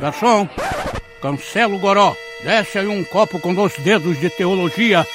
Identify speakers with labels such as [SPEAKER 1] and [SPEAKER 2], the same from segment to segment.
[SPEAKER 1] Garçom, cancela o goró. Desce aí um copo com dois dedos de teologia.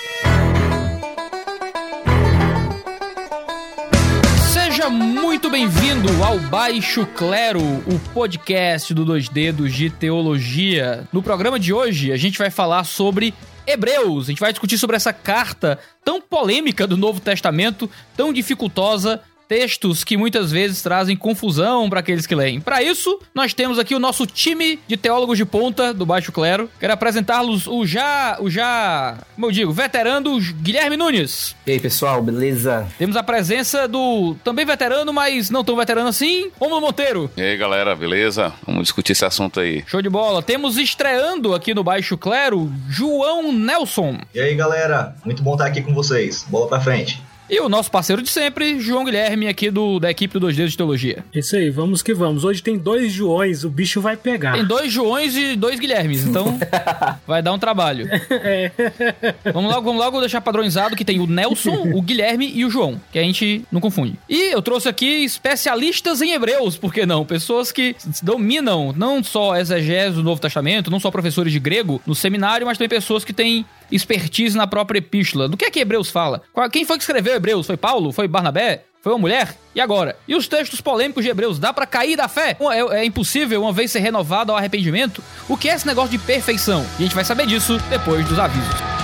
[SPEAKER 2] Seja muito bem-vindo ao Baixo Clero, o podcast do Dois Dedos de Teologia. No programa de hoje, a gente vai falar sobre Hebreus. A gente vai discutir sobre essa carta tão polêmica do Novo Testamento, tão dificultosa, textos que muitas vezes trazem confusão para aqueles que leem. Para isso, nós temos aqui o nosso time de teólogos de ponta do Baixo Clero. Quero apresentar-los o já, o já, como eu digo, veterano Guilherme Nunes.
[SPEAKER 3] E aí, pessoal, beleza?
[SPEAKER 2] Temos a presença do também veterano, mas não tão veterano assim, Romulo Monteiro.
[SPEAKER 4] E aí, galera, beleza? Vamos discutir esse assunto aí.
[SPEAKER 2] Show de bola. Temos estreando aqui no Baixo Clero, João Nelson.
[SPEAKER 5] E aí, galera, muito bom estar aqui com vocês. Bola pra frente.
[SPEAKER 2] E o nosso parceiro de sempre, João Guilherme, aqui do, da equipe do Dois Dedos de Teologia.
[SPEAKER 6] Isso aí, vamos que vamos. Hoje tem dois Joões, o bicho vai pegar.
[SPEAKER 2] Tem dois Joões e dois Guilhermes, então vai dar um trabalho.
[SPEAKER 6] É.
[SPEAKER 2] Vamos logo, vamos logo deixar padronizado que tem o Nelson, o Guilherme e o João, que a gente não confunde. E eu trouxe aqui especialistas em hebreus, por que não? Pessoas que dominam não só exegese do Novo Testamento, não só professores de grego no seminário, mas também pessoas que têm expertise na própria epístola. Do que é que Hebreus fala? Quem foi que escreveu Hebreus? Foi Paulo? Foi Barnabé? Foi uma mulher? E agora? E os textos polêmicos de Hebreus? Dá pra cair da fé? É, é impossível uma vez ser renovado ao arrependimento? O que é esse negócio de perfeição? E a gente vai saber disso depois dos avisos.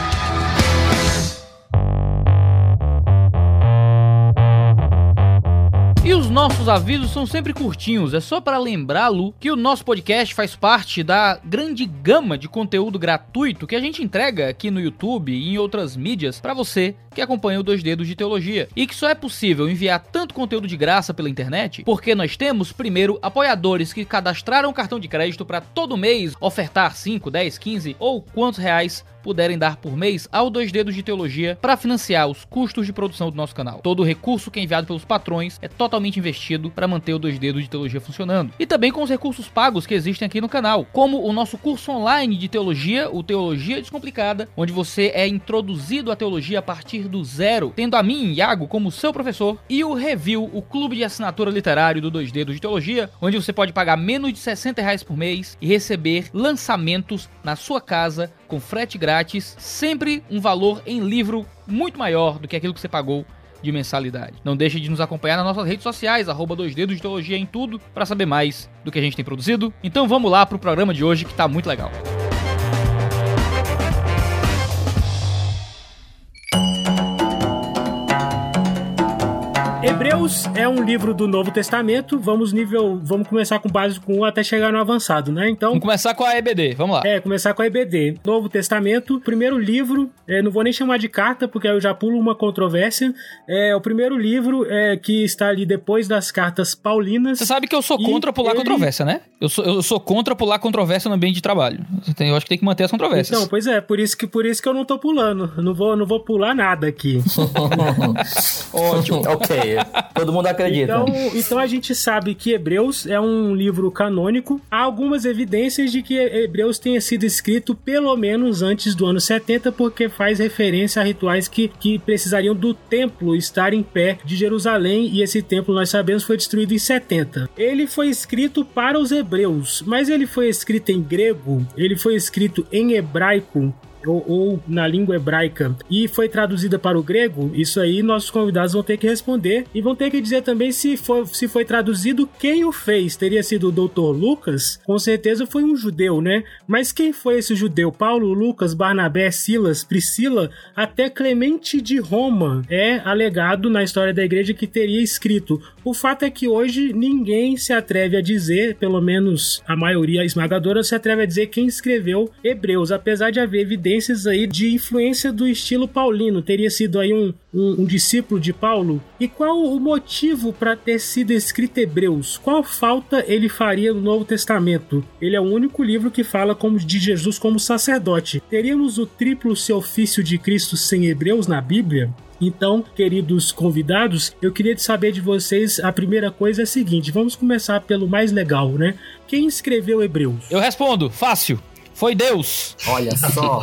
[SPEAKER 2] Nossos avisos são sempre curtinhos, é só para lembrá-lo que o nosso podcast faz parte da grande gama de conteúdo gratuito que a gente entrega aqui no YouTube e em outras mídias para você que acompanha o Dois Dedos de Teologia. E que só é possível enviar tanto conteúdo de graça pela internet porque nós temos, primeiro, apoiadores que cadastraram cartão de crédito para todo mês ofertar 5, 10, 15 ou quantos reais puderem dar por mês ao Dois Dedos de Teologia para financiar os custos de produção do nosso canal. Todo o recurso que é enviado pelos patrões é totalmente investido para manter o Dois Dedos de Teologia funcionando. E também com os recursos pagos que existem aqui no canal, como o nosso curso online de teologia, o Teologia Descomplicada, onde você é introduzido à teologia a partir do zero, tendo a mim, Iago, como seu professor, e o Review, o clube de assinatura literário do Dois Dedos de Teologia, onde você pode pagar menos de 60 reais por mês e receber lançamentos na sua casa com frete grátis, sempre um valor em livro muito maior do que aquilo que você pagou de mensalidade. Não deixe de nos acompanhar nas nossas redes sociais, arroba dois dedos de teologia em tudo, para saber mais do que a gente tem produzido. Então vamos lá pro programa de hoje que tá muito legal.
[SPEAKER 6] Hebreus é um livro do Novo Testamento. Vamos nível, vamos começar com o básico 1 até chegar no avançado, né? Então,
[SPEAKER 2] Vamos começar com a EBD, vamos lá.
[SPEAKER 6] é, começar com a EBD. Novo Testamento, primeiro livro, é, não vou nem chamar de carta, porque aí eu já pulo uma controvérsia. É o primeiro livro é, que está ali depois das cartas paulinas.
[SPEAKER 2] Você sabe que eu sou contra pular
[SPEAKER 6] ele-
[SPEAKER 2] controvérsia, né? Eu sou, eu sou contra pular controvérsia no ambiente de trabalho. Eu acho que tem que manter as controvérsias.
[SPEAKER 6] Então, pois é, por isso que por isso que eu não tô pulando. Não vou, não vou pular nada aqui.
[SPEAKER 3] Ótimo. ok, todo mundo acredita.
[SPEAKER 6] Então, então a gente sabe que Hebreus é um livro canônico. Há algumas evidências de que Hebreus tenha sido escrito pelo menos antes do ano 70, porque faz referência a rituais que, que precisariam do templo estar em pé de Jerusalém, e esse templo, nós sabemos, foi destruído em 70. Ele foi escrito para os hebreus, mas ele foi escrito em grego, ele foi escrito em hebraico, ou, ou na língua hebraica e foi traduzida para o grego, isso aí nossos convidados vão ter que responder e vão ter que dizer também se foi, se foi traduzido quem o fez. Teria sido o doutor Lucas? Com certeza foi um judeu, né? Mas quem foi esse judeu? Paulo, Lucas, Barnabé, Silas, Priscila, até Clemente de Roma é alegado na história da igreja que teria escrito. O fato é que hoje ninguém se atreve a dizer, pelo menos a maioria esmagadora se atreve a dizer quem escreveu Hebreus, apesar de haver aí de influência do estilo paulino. Teria sido aí um, um, um discípulo de Paulo. E qual o motivo para ter sido escrito Hebreus? Qual falta ele faria no Novo Testamento? Ele é o único livro que fala como de Jesus como sacerdote. Teríamos o triplo seu ofício de Cristo sem Hebreus na Bíblia? Então, queridos convidados, eu queria saber de vocês. A primeira coisa é a seguinte: vamos começar pelo mais legal, né? Quem escreveu Hebreus?
[SPEAKER 2] Eu respondo, fácil. Foi Deus.
[SPEAKER 3] Olha só.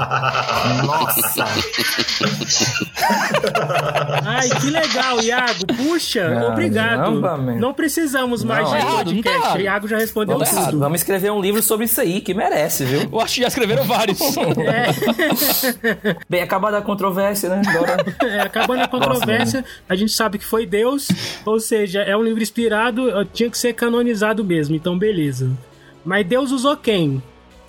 [SPEAKER 3] Nossa.
[SPEAKER 6] Ai, que legal, Iago. Puxa,
[SPEAKER 3] Caramba,
[SPEAKER 6] obrigado.
[SPEAKER 3] man.
[SPEAKER 6] Não precisamos mais
[SPEAKER 3] Não,
[SPEAKER 6] de
[SPEAKER 3] é
[SPEAKER 2] errado, não tá
[SPEAKER 6] podcast.
[SPEAKER 2] errado.
[SPEAKER 6] Iago já respondeu
[SPEAKER 3] Não tá errado.
[SPEAKER 6] tudo.
[SPEAKER 3] Vamos escrever um livro sobre isso aí, que merece, viu?
[SPEAKER 2] Eu acho que já escreveram vários.
[SPEAKER 3] Bem, acabada a controvérsia, né? Agora.
[SPEAKER 6] É, acabando a controvérsia, a gente sabe que foi Deus, ou seja, é um livro inspirado, eh, tinha que ser canonizado mesmo, então beleza. Mas Deus usou quem?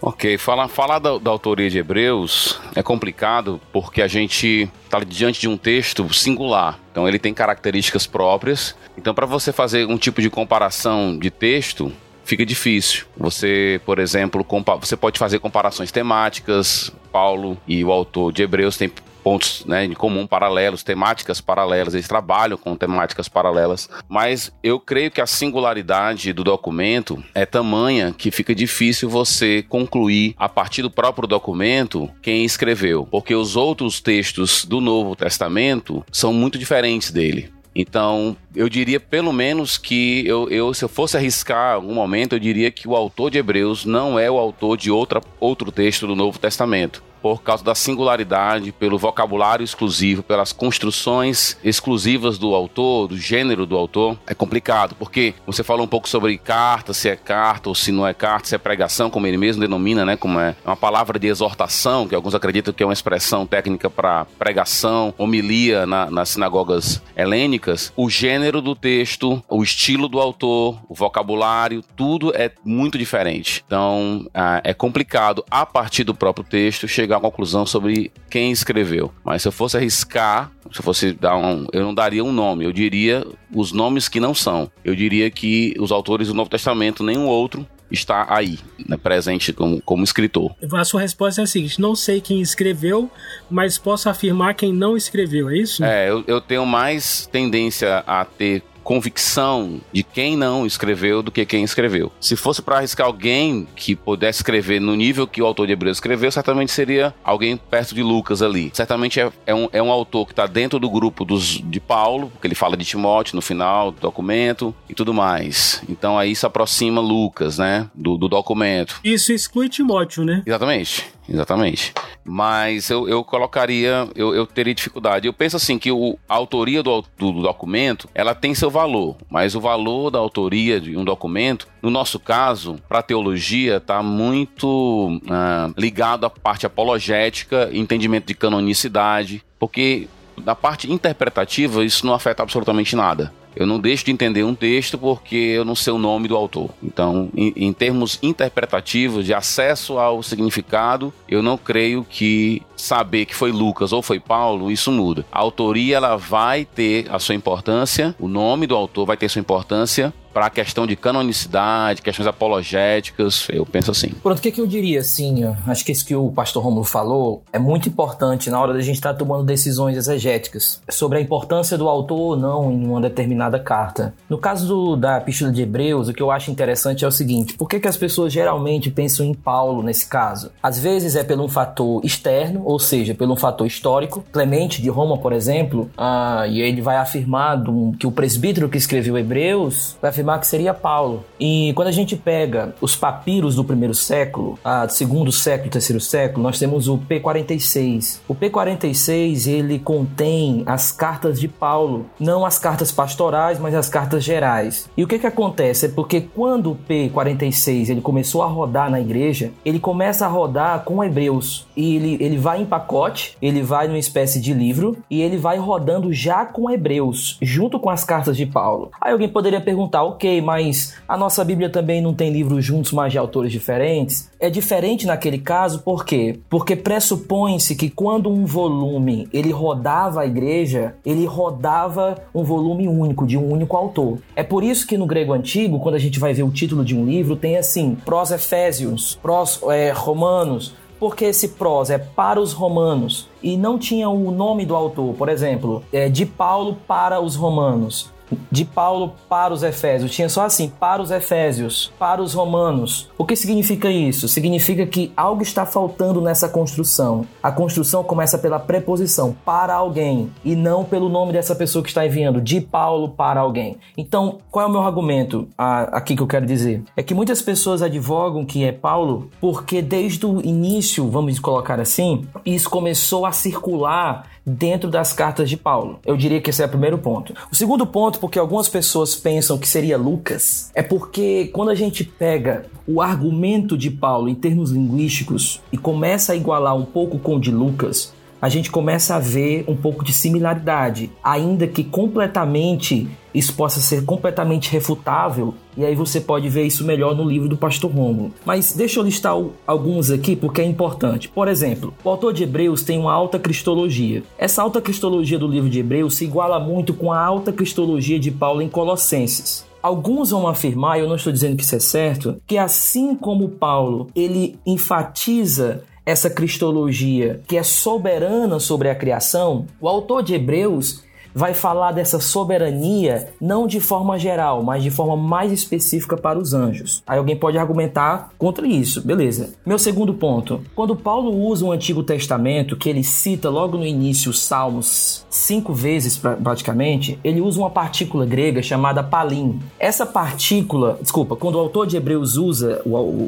[SPEAKER 4] Ok, falar, falar da, da autoria de Hebreus é complicado porque a gente está diante de um texto singular. Então ele tem características próprias. Então para você fazer um tipo de comparação de texto fica difícil. Você, por exemplo, você pode fazer comparações temáticas. Paulo e o autor de Hebreus têm pontos né, em comum paralelos, temáticas paralelas, eles trabalham com temáticas paralelas, mas eu creio que a singularidade do documento é tamanha que fica difícil você concluir a partir do próprio documento quem escreveu, porque os outros textos do Novo Testamento são muito diferentes dele. Então, eu diria pelo menos que eu, eu, se eu fosse arriscar algum momento, eu diria que o autor de Hebreus não é o autor de outra, outro texto do Novo Testamento. Por causa da singularidade, pelo vocabulário exclusivo, pelas construções exclusivas do autor, do gênero do autor, é complicado, porque você falou um pouco sobre carta, se é carta ou se não é carta, se é pregação, como ele mesmo denomina, né? Como é uma palavra de exortação, que alguns acreditam que é uma expressão técnica para pregação, homilia na, nas sinagogas helênicas. O gênero do texto, o estilo do autor, o vocabulário, tudo é muito diferente. Então, ah, é complicado, a partir do próprio texto, chegar à conclusão sobre quem escreveu. Mas se eu fosse arriscar, se eu fosse dar um. Eu não daria um nome, eu diria os nomes que não são. Eu diria que os autores do Novo Testamento, nenhum outro, está aí, né, presente como, como escritor.
[SPEAKER 6] A sua resposta é a seguinte: não sei quem escreveu, mas posso afirmar quem não escreveu, é isso?
[SPEAKER 4] É, eu, eu tenho mais tendência a ter convicção de quem não escreveu do que quem escreveu. Se fosse para arriscar alguém que pudesse escrever no nível que o autor de Hebreus escreveu, certamente seria alguém perto de Lucas ali. Certamente é, é um, é um autor que está dentro do grupo dos, de Paulo, porque ele fala de Timóteo no final do documento e tudo mais. Então aí se aproxima Lucas, né, do, do documento.
[SPEAKER 6] Isso exclui Timóteo, né?
[SPEAKER 4] Exatamente, exatamente. Mas eu, eu colocaria, eu, eu teria dificuldade. Eu penso assim que o, a autoria do, do, do documento, ela tem seu valor, mas o valor da autoria de um documento, no nosso caso, para a teologia, está muito ah, ligado à parte apologética, entendimento de canonicidade, porque na parte interpretativa isso não afeta absolutamente nada. Eu não deixo de entender um texto porque eu não sei o nome do autor. Então, em, em, termos interpretativos, de acesso ao significado, eu não creio que saber que foi Lucas ou foi Paulo, isso muda. A autoria ela vai ter a sua importância, o nome do autor vai ter sua importância para a questão de canonicidade, questões apologéticas, eu penso assim.
[SPEAKER 3] Pronto, o que, que eu diria assim? Acho que isso que o pastor Romulo falou é muito importante na hora da gente estar tomando decisões exegéticas sobre a importância do autor ou não em uma determinada carta. No caso do, da Epístola de Hebreus, o que eu acho interessante é o seguinte: por que, que as pessoas geralmente pensam em Paulo nesse caso? Às vezes é pelo um fator externo, ou seja, pelo um fator histórico. Clemente de Roma, por exemplo, ah, e ele vai afirmar do, que o presbítero que escreveu Hebreus vai afirmar que seria Paulo. E quando a gente pega os papiros do primeiro século, a segundo século, terceiro século, nós temos o P46. O P46 ele contém as cartas de Paulo, não as cartas pastorais, mas as cartas gerais. E o que que acontece é porque quando o P46 ele começou a rodar na igreja, ele começa a rodar com Hebreus e ele, ele vai em pacote, ele vai numa espécie de livro e ele vai rodando já com Hebreus, junto com as cartas de Paulo. Aí alguém poderia perguntar, ok, mas a nossa Bíblia também não tem livros juntos, mas de autores diferentes? É diferente naquele caso, por quê? Porque pressupõe-se que quando um volume ele rodava a igreja, ele rodava um volume único, de um único autor. É por isso que no grego antigo, quando a gente vai ver o título de um livro, tem assim, pros Efésios, pros é, Romanos, porque esse prós é para os romanos e não tinha o nome do autor. Por exemplo, é de Paulo para os romanos. De Paulo para os Efésios. Tinha só assim, para os Efésios, para os Romanos. O que significa isso? Significa que algo está faltando nessa construção. A construção começa pela preposição para alguém e não pelo nome dessa pessoa que está enviando, de Paulo para alguém. Então, qual é o meu argumento aqui que eu quero dizer? É que muitas pessoas advogam que é Paulo porque desde o início, vamos colocar assim, isso começou a circular dentro das cartas de Paulo. Eu diria que esse é o primeiro ponto. O segundo ponto, porque algumas pessoas pensam que seria Lucas, é porque quando a gente pega o argumento de Paulo em termos linguísticos e começa a igualar um pouco com o de Lucas, a gente começa a ver um pouco de similaridade, ainda que completamente isso possa ser completamente refutável, e aí você pode ver isso melhor no livro do Pastor Romulo. Mas deixa eu listar alguns aqui porque é importante. Por exemplo, o autor de Hebreus tem uma alta cristologia. Essa alta cristologia do livro de Hebreus se iguala muito com a alta cristologia de Paulo em Colossenses. Alguns vão afirmar, eu não estou dizendo que isso é certo, que assim como Paulo, ele enfatiza essa cristologia que é soberana sobre a criação, o autor de Hebreus vai falar dessa soberania não de forma geral, mas de forma mais específica para os anjos. Aí alguém pode argumentar contra isso, beleza. Meu segundo ponto: quando Paulo usa o Antigo Testamento, que ele cita logo no início os Salmos cinco vezes praticamente, ele usa uma partícula grega chamada palim. Essa partícula, desculpa, quando o autor de Hebreus usa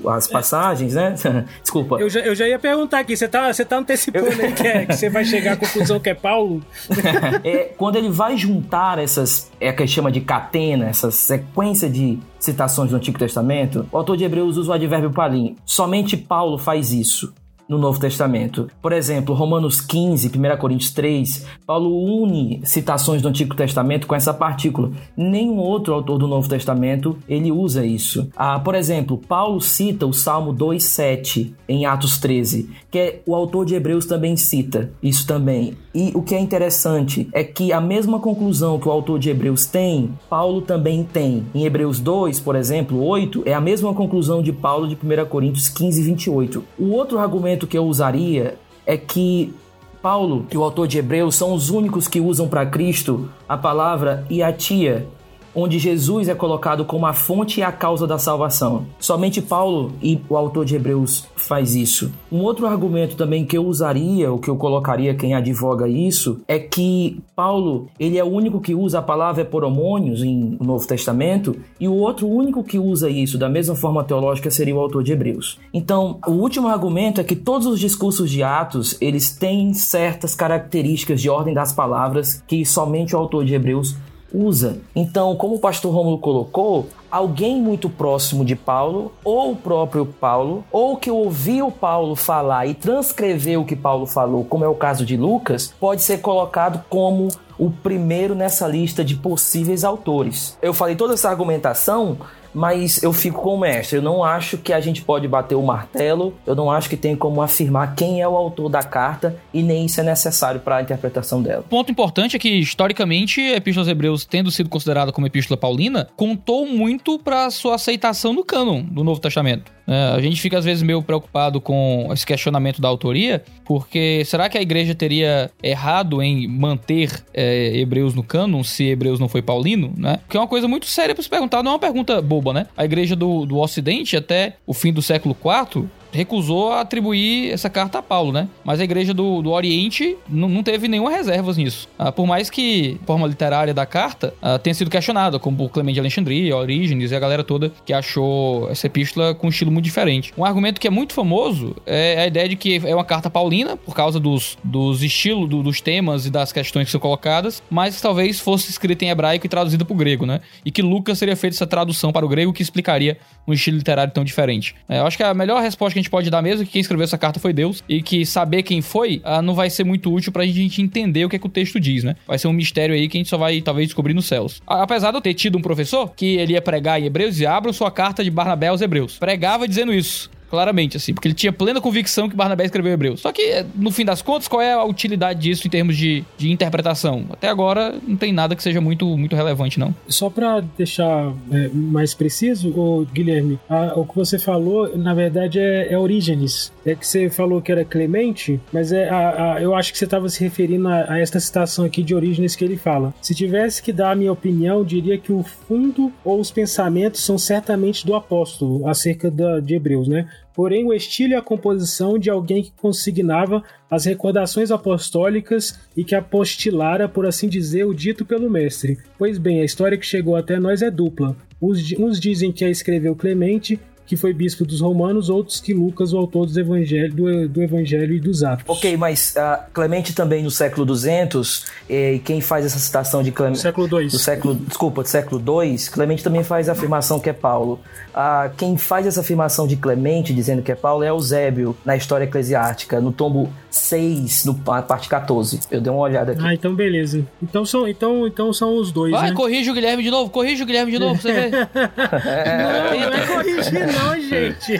[SPEAKER 3] as passagens, né? desculpa.
[SPEAKER 6] Eu já, eu já ia perguntar aqui, você tá, você tá antecipando aí que, é, que você vai chegar à conclusão que é Paulo?
[SPEAKER 3] é, quando ele vai juntar essas, é que chama de catena, essa sequência de citações do Antigo Testamento, o autor de Hebreus usa o advérbio palim. Somente Paulo faz isso no Novo Testamento. Por exemplo, Romanos 15, 1 Coríntios 3, Paulo une citações do Antigo Testamento com essa partícula. Nenhum outro autor do Novo Testamento ele usa isso. Ah, por exemplo, Paulo cita o Salmo 2,7 em Atos 13, que é, o autor de Hebreus também cita isso também. E o que é interessante é que a mesma conclusão que o autor de Hebreus tem, Paulo também tem. Em Hebreus 2, por exemplo, 8, é a mesma conclusão de Paulo de 1 Coríntios 15, 28. O outro argumento argumento que eu usaria é que Paulo e o autor de Hebreus são os únicos que usam para Cristo a palavra iatia, onde Jesus é colocado como a fonte e a causa da salvação. Somente Paulo e o autor de Hebreus faz isso. Um outro argumento também que eu usaria, ou que eu colocaria quem advoga isso, é que Paulo, ele é o único que usa a palavra poromônios em no Novo Testamento, e o outro único que usa isso da mesma forma teológica seria o autor de Hebreus. Então, o último argumento é que todos os discursos de Atos, eles têm certas características de ordem das palavras que somente o autor de Hebreus usa. Então, como o pastor Romulo colocou, alguém muito próximo de Paulo, ou o próprio Paulo, ou que ouviu Paulo falar e transcreveu o que Paulo falou, como é o caso de Lucas, pode ser colocado como o primeiro nessa lista de possíveis autores. Eu falei toda essa argumentação mas eu fico com o mestre. Eu não acho que a gente pode bater o martelo, eu não acho que tem como afirmar quem é o autor da carta e nem isso é necessário para a interpretação dela.
[SPEAKER 2] Ponto importante é que, historicamente, a Epístola aos Hebreus, tendo sido considerada como Epístola Paulina, contou muito para sua aceitação no cânon do Novo Testamento. É, a gente fica às vezes meio preocupado com esse questionamento da autoria, porque será que a igreja teria errado em manter é, Hebreus no cânon se Hebreus não foi paulino, né? Porque é uma coisa muito séria para se perguntar, não é uma pergunta né? A igreja do, do Ocidente, até o fim do século IV, recusou atribuir essa carta a Paulo, né? Mas a igreja do, do Oriente não teve nenhuma reserva nisso. Ah, por mais que a forma literária da carta ah, tenha sido questionada, como por Clemente de Alexandria, Orígenes e a galera toda que achou essa epístola com um estilo muito diferente. Um argumento que é muito famoso é a ideia de que é uma carta paulina, por causa dos, dos estilos, do, dos temas e das questões que são colocadas, mas que talvez fosse escrita em hebraico e traduzida para o grego, né? E que Lucas teria feito essa tradução para o grego que explicaria um estilo literário tão diferente. É, eu acho que a melhor resposta que a gente pode dar mesmo que quem escreveu essa carta foi Deus e que saber quem foi ah, não vai ser muito útil pra gente entender o que é que o texto diz, né? Vai ser um mistério aí que a gente só vai talvez descobrir nos céus. Apesar de eu ter tido um professor que ele ia pregar em Hebreus e abra sua carta de Barnabé aos Hebreus. Pregava dizendo isso. Claramente, assim, porque ele tinha plena convicção que Barnabé escreveu Hebreus. Só que, no fim das contas, qual é a utilidade disso em termos de, de interpretação? Até agora, não tem nada que seja muito, muito relevante, não.
[SPEAKER 6] Só para deixar é, mais preciso, o Guilherme, a, o que você falou, na verdade, é, é Orígenes. É que você falou que era Clemente, mas é a, a, eu acho que você estava se referindo a, a esta citação aqui de Orígenes que ele fala. Se tivesse que dar a minha opinião, diria que o fundo ou os pensamentos são certamente do apóstolo acerca da, de Hebreus, né? Porém, o estilo e a composição de alguém que consignava as recordações apostólicas e que apostilara, por assim dizer, o dito pelo mestre. Pois bem, a história que chegou até nós é dupla. Uns, uns dizem que a escreveu Clemente, que foi bispo dos romanos, outros que Lucas, o autor dos evangelho, do, do Evangelho e dos Atos.
[SPEAKER 3] Ok, mas uh, Clemente também no século 200, e quem faz essa citação de Clemente...
[SPEAKER 6] século 2.
[SPEAKER 3] Do século, desculpa, do século 2, Clemente também faz a afirmação que é Paulo. Uh, quem faz essa afirmação de Clemente, dizendo que é Paulo, é Eusébio, na história eclesiástica, no tombo 6, no parte 14. Eu dei uma olhada aqui.
[SPEAKER 6] Ah, então beleza. Então são, então, então são os dois,
[SPEAKER 2] Vai,
[SPEAKER 6] né?
[SPEAKER 2] corrige o Guilherme de novo, corrige o Guilherme de novo, você ver.
[SPEAKER 6] Não, não é corrigir não, gente.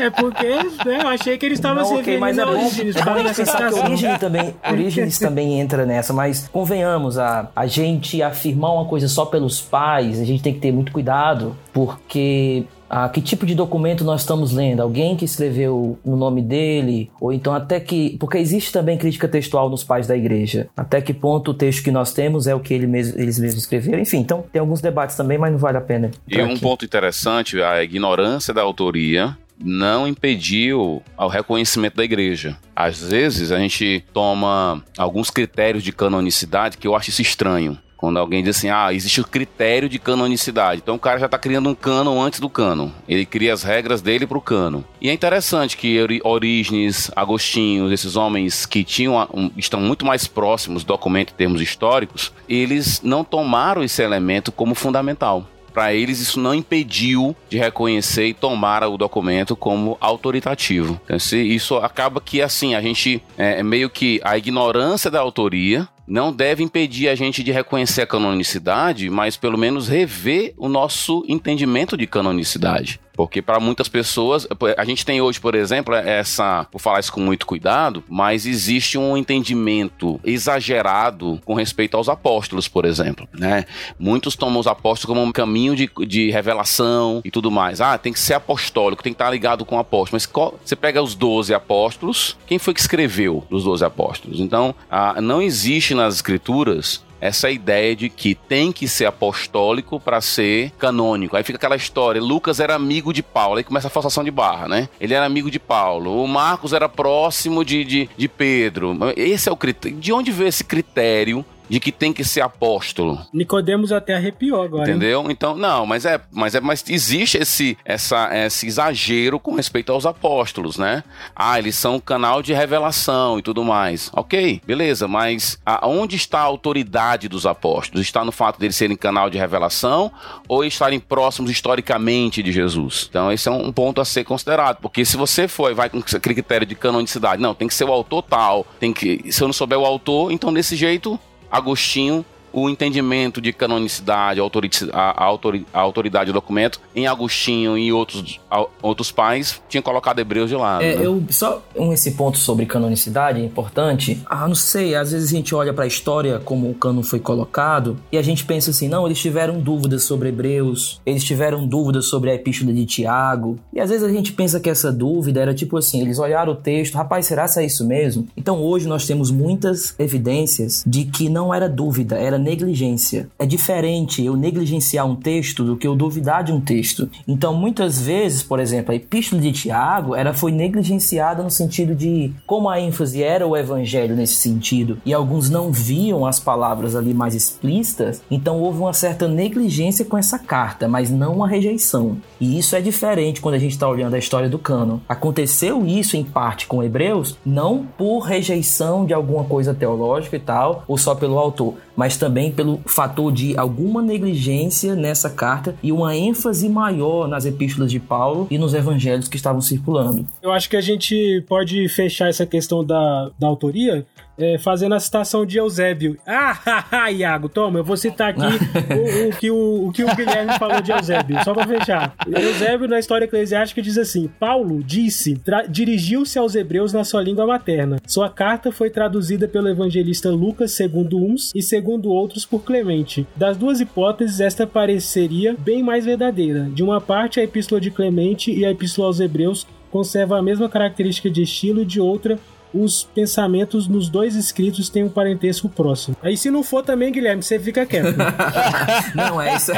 [SPEAKER 6] É porque né, eu achei que ele estava
[SPEAKER 3] Não,
[SPEAKER 6] se
[SPEAKER 3] ok,
[SPEAKER 6] referindo
[SPEAKER 3] mas é
[SPEAKER 6] a
[SPEAKER 3] bom,
[SPEAKER 6] Orígenes,
[SPEAKER 3] é bom pensar que também, Orígenes também entra nessa, mas convenhamos, a, a gente afirmar uma coisa só pelos pais, a gente tem que ter muito cuidado, porque ah, que tipo de documento nós estamos lendo? Alguém que escreveu no nome dele? Ou então até que. Porque existe também crítica textual nos pais da igreja. Até que ponto o texto que nós temos é o que ele mesmo, eles mesmos escreveram? Enfim, então tem alguns debates também, mas não vale a pena.
[SPEAKER 4] E um ponto interessante, a ignorância da autoria não impediu o reconhecimento da igreja. Às vezes a gente toma alguns critérios de canonicidade que eu acho isso estranho. Quando alguém diz assim, ah, existe o critério de canonicidade. Então o cara já está criando um cânon antes do cânon. Ele cria as regras dele para o cânon. E é interessante que Orígenes, Agostinho, esses homens que tinham estão muito mais próximos do documento em termos históricos, eles não tomaram esse elemento como fundamental para eles isso não impediu de reconhecer e tomar o documento como autoritativo. Então, isso acaba que assim a gente é meio que a ignorância da autoria não deve impedir a gente de reconhecer a canonicidade, mas pelo menos rever o nosso entendimento de canonicidade. Porque para muitas pessoas, a gente tem hoje, por exemplo, essa, vou falar isso com muito cuidado, mas existe um entendimento exagerado com respeito aos apóstolos, por exemplo, né? Muitos tomam os apóstolos como um caminho de, de revelação e tudo mais. Ah, tem que ser apostólico, tem que estar ligado com o apóstolo. Mas qual, você pega os 12 apóstolos, quem foi que escreveu os 12 apóstolos? Então, ah, não existe nas escrituras essa ideia de que tem que ser apostólico para ser canônico. Aí fica aquela história: Lucas era amigo de Paulo, aí começa a forçação de barra, né? Ele era amigo de Paulo, o Marcos era próximo de, de, de Pedro. Esse é o critério. De onde veio esse critério de que tem que ser apóstolo.
[SPEAKER 6] Nicodemos até arrepiou agora.
[SPEAKER 4] Entendeu? Hein? Então, não, mas é, mas é, mas existe esse, essa, esse exagero com respeito aos apóstolos, né? Ah, eles são um canal de revelação e tudo mais. Ok, beleza, mas aonde está a autoridade dos apóstolos? Está no fato deles serem canal de revelação ou estarem próximos historicamente de Jesus? Então, esse é um ponto a ser considerado, porque se você for vai com critério de canonicidade, não, tem que ser o autor tal, tem que, se eu não souber o autor, então desse jeito Agostinho o entendimento de canonicidade, a, autoridade do documento, em Agostinho e outros, outros pais, tinha colocado Hebreus de lado.
[SPEAKER 3] É,
[SPEAKER 4] né?
[SPEAKER 3] eu, só um, esse ponto sobre canonicidade é importante. Ah, não sei, às vezes a gente olha para a história como o cano foi colocado e a gente pensa assim, não, eles tiveram dúvidas sobre Hebreus, eles tiveram dúvidas sobre a epístola de Tiago, e às vezes a gente pensa que essa dúvida era tipo assim, eles olharam o texto, rapaz, será que é isso mesmo? Então hoje nós temos muitas evidências de que não era dúvida, era negligência. É diferente eu negligenciar um texto do que eu duvidar de um texto. Então, muitas vezes, por exemplo, a epístola de Tiago, ela foi negligenciada no sentido de como a ênfase era o evangelho nesse sentido, e alguns não viam as palavras ali mais explícitas, então houve uma certa negligência com essa carta, mas não uma rejeição. E isso é diferente quando a gente está olhando a história do cano. Aconteceu isso em parte com Hebreus, não por rejeição de alguma coisa teológica e tal, ou só pelo autor, mas também pelo fator de alguma negligência nessa carta e uma ênfase maior nas epístolas de Paulo e nos evangelhos que estavam circulando.
[SPEAKER 6] Eu acho que a gente pode fechar essa questão da, da autoria é, fazendo a citação de Eusébio. Ah, Iago, toma, eu vou citar aqui o, o, que o, o que o Guilherme falou de Eusébio, só pra fechar. Eusébio, na história eclesiástica, diz assim: Paulo disse, dirigiu-se aos hebreus na sua língua materna. Sua carta foi traduzida pelo evangelista Lucas, segundo uns, e segundo outros por Clemente. Das duas hipóteses, esta pareceria bem mais verdadeira. De uma parte, a epístola de Clemente e a epístola aos hebreus conservam a mesma característica de estilo, e de outra, os pensamentos nos dois escritos têm um parentesco próximo. Aí se não for também, Guilherme, você fica quieto.
[SPEAKER 3] não, é isso.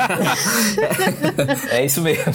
[SPEAKER 3] é isso mesmo.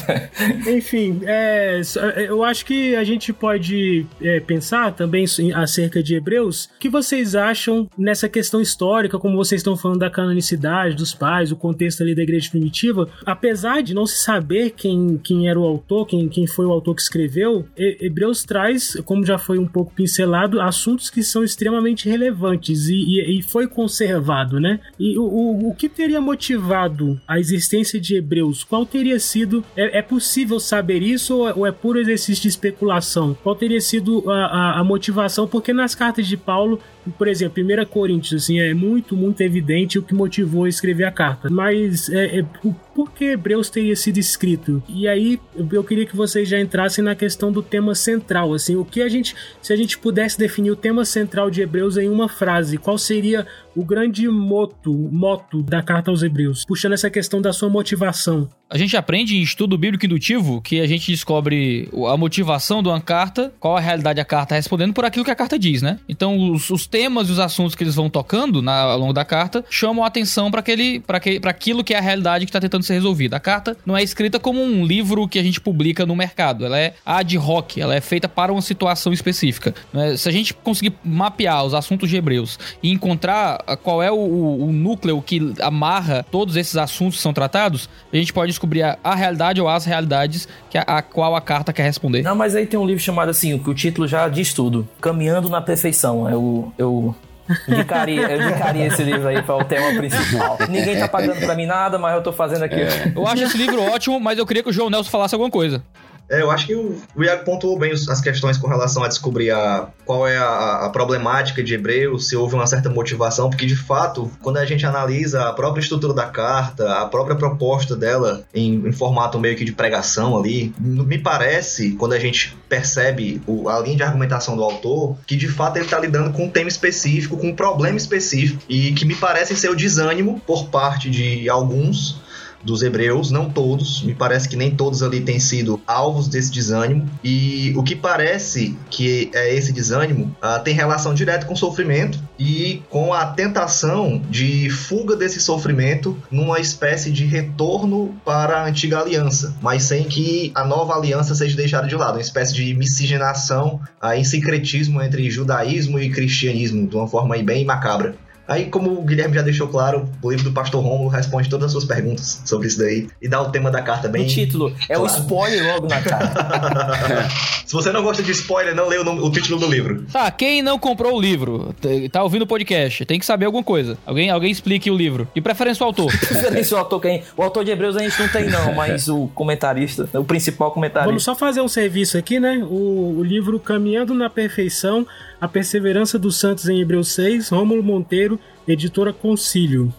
[SPEAKER 6] Enfim, é, eu acho que a gente pode é, pensar também acerca de Hebreus. O que vocês acham nessa questão histórica, como vocês estão falando da canonicidade dos pais, o contexto ali da igreja primitiva? Apesar de não se saber quem, quem era o autor, quem, quem foi o autor que escreveu, Hebreus traz, como já foi um pouco pincelado, assuntos que são extremamente relevantes e, e, e foi conservado, né? E o, o, o, que teria motivado a existência de Hebreus? Qual teria sido? É, é possível saber isso ou é, ou é, puro exercício de especulação? Qual teria sido a, a, a motivação? Porque nas cartas de Paulo por exemplo, 1 Coríntios, assim, é muito, muito evidente o que motivou a escrever a carta. Mas é, é, por que Hebreus teria sido escrito? E aí eu queria que vocês já entrassem na questão do tema central, assim, o que a gente, se a gente pudesse definir o tema central de Hebreus em uma frase, qual seria o grande moto, moto da carta aos Hebreus, puxando essa questão da sua motivação.
[SPEAKER 2] A gente aprende em estudo bíblico indutivo que a gente descobre a motivação de uma carta, qual a realidade da carta respondendo por aquilo que a carta diz, né? Então, os, os temas e os assuntos que eles vão tocando na, ao longo da carta chamam a atenção para aquele, para aquilo que é a realidade que está tentando ser resolvida. A carta não é escrita como um livro que a gente publica no mercado, ela é ad hoc, ela é feita para uma situação específica. Né? Se a gente conseguir mapear os assuntos de Hebreus e encontrar qual é o, o, núcleo que amarra todos esses assuntos que são tratados, a gente pode descobrir a, a realidade ou as realidades que a, a, qual a carta quer responder.
[SPEAKER 3] Não, mas aí tem um livro chamado assim, que o título já diz tudo: Caminhando na Perfeição. Eu, eu Indicaria, eu indicaria esse livro aí para o tema principal. Ninguém tá pagando para mim nada, mas eu tô fazendo aqui. É.
[SPEAKER 2] Eu acho esse livro ótimo, mas eu queria que o João Nelson falasse alguma coisa.
[SPEAKER 5] É, eu acho que o, Iago pontuou bem as questões com relação a descobrir a, qual é a, a, problemática de Hebreus, se houve uma certa motivação, porque de fato, quando a gente analisa a própria estrutura da carta, a própria proposta dela em, em formato meio que de pregação ali, me parece, quando a gente percebe o, a linha de argumentação do autor, que de fato ele está lidando com um tema específico, com um problema específico, e que me parece ser o desânimo por parte de alguns dos hebreus, não todos, me parece que nem todos ali têm sido alvos desse desânimo, e o que parece que é esse desânimo uh, tem relação direta com o sofrimento e com a tentação de fuga desse sofrimento numa espécie de retorno para a antiga aliança, mas sem que a nova aliança seja deixada de lado, uma espécie de miscigenação uh, em sincretismo entre judaísmo e cristianismo, de uma forma bem macabra. Aí, como o Guilherme já deixou claro, o livro do Pastor Romulo responde todas as suas perguntas sobre isso daí e dá o tema da carta bem.
[SPEAKER 3] O título é claro. o spoiler logo na carta.
[SPEAKER 5] Se você não gosta de spoiler, não leia o, o, título do livro.
[SPEAKER 2] Tá, quem não comprou o livro, tá ouvindo o podcast, tem que saber alguma coisa. Alguém, alguém explique o livro. De preferência o autor.
[SPEAKER 3] preferência o autor, quem? O autor de Hebreus a gente não tem, não, mas o comentarista, o principal comentarista.
[SPEAKER 6] Vamos só fazer um serviço aqui, né? O, o livro Caminhando na Perfeição a Perseverança dos Santos em Hebreus 6, Rômulo Monteiro, editora Concílio.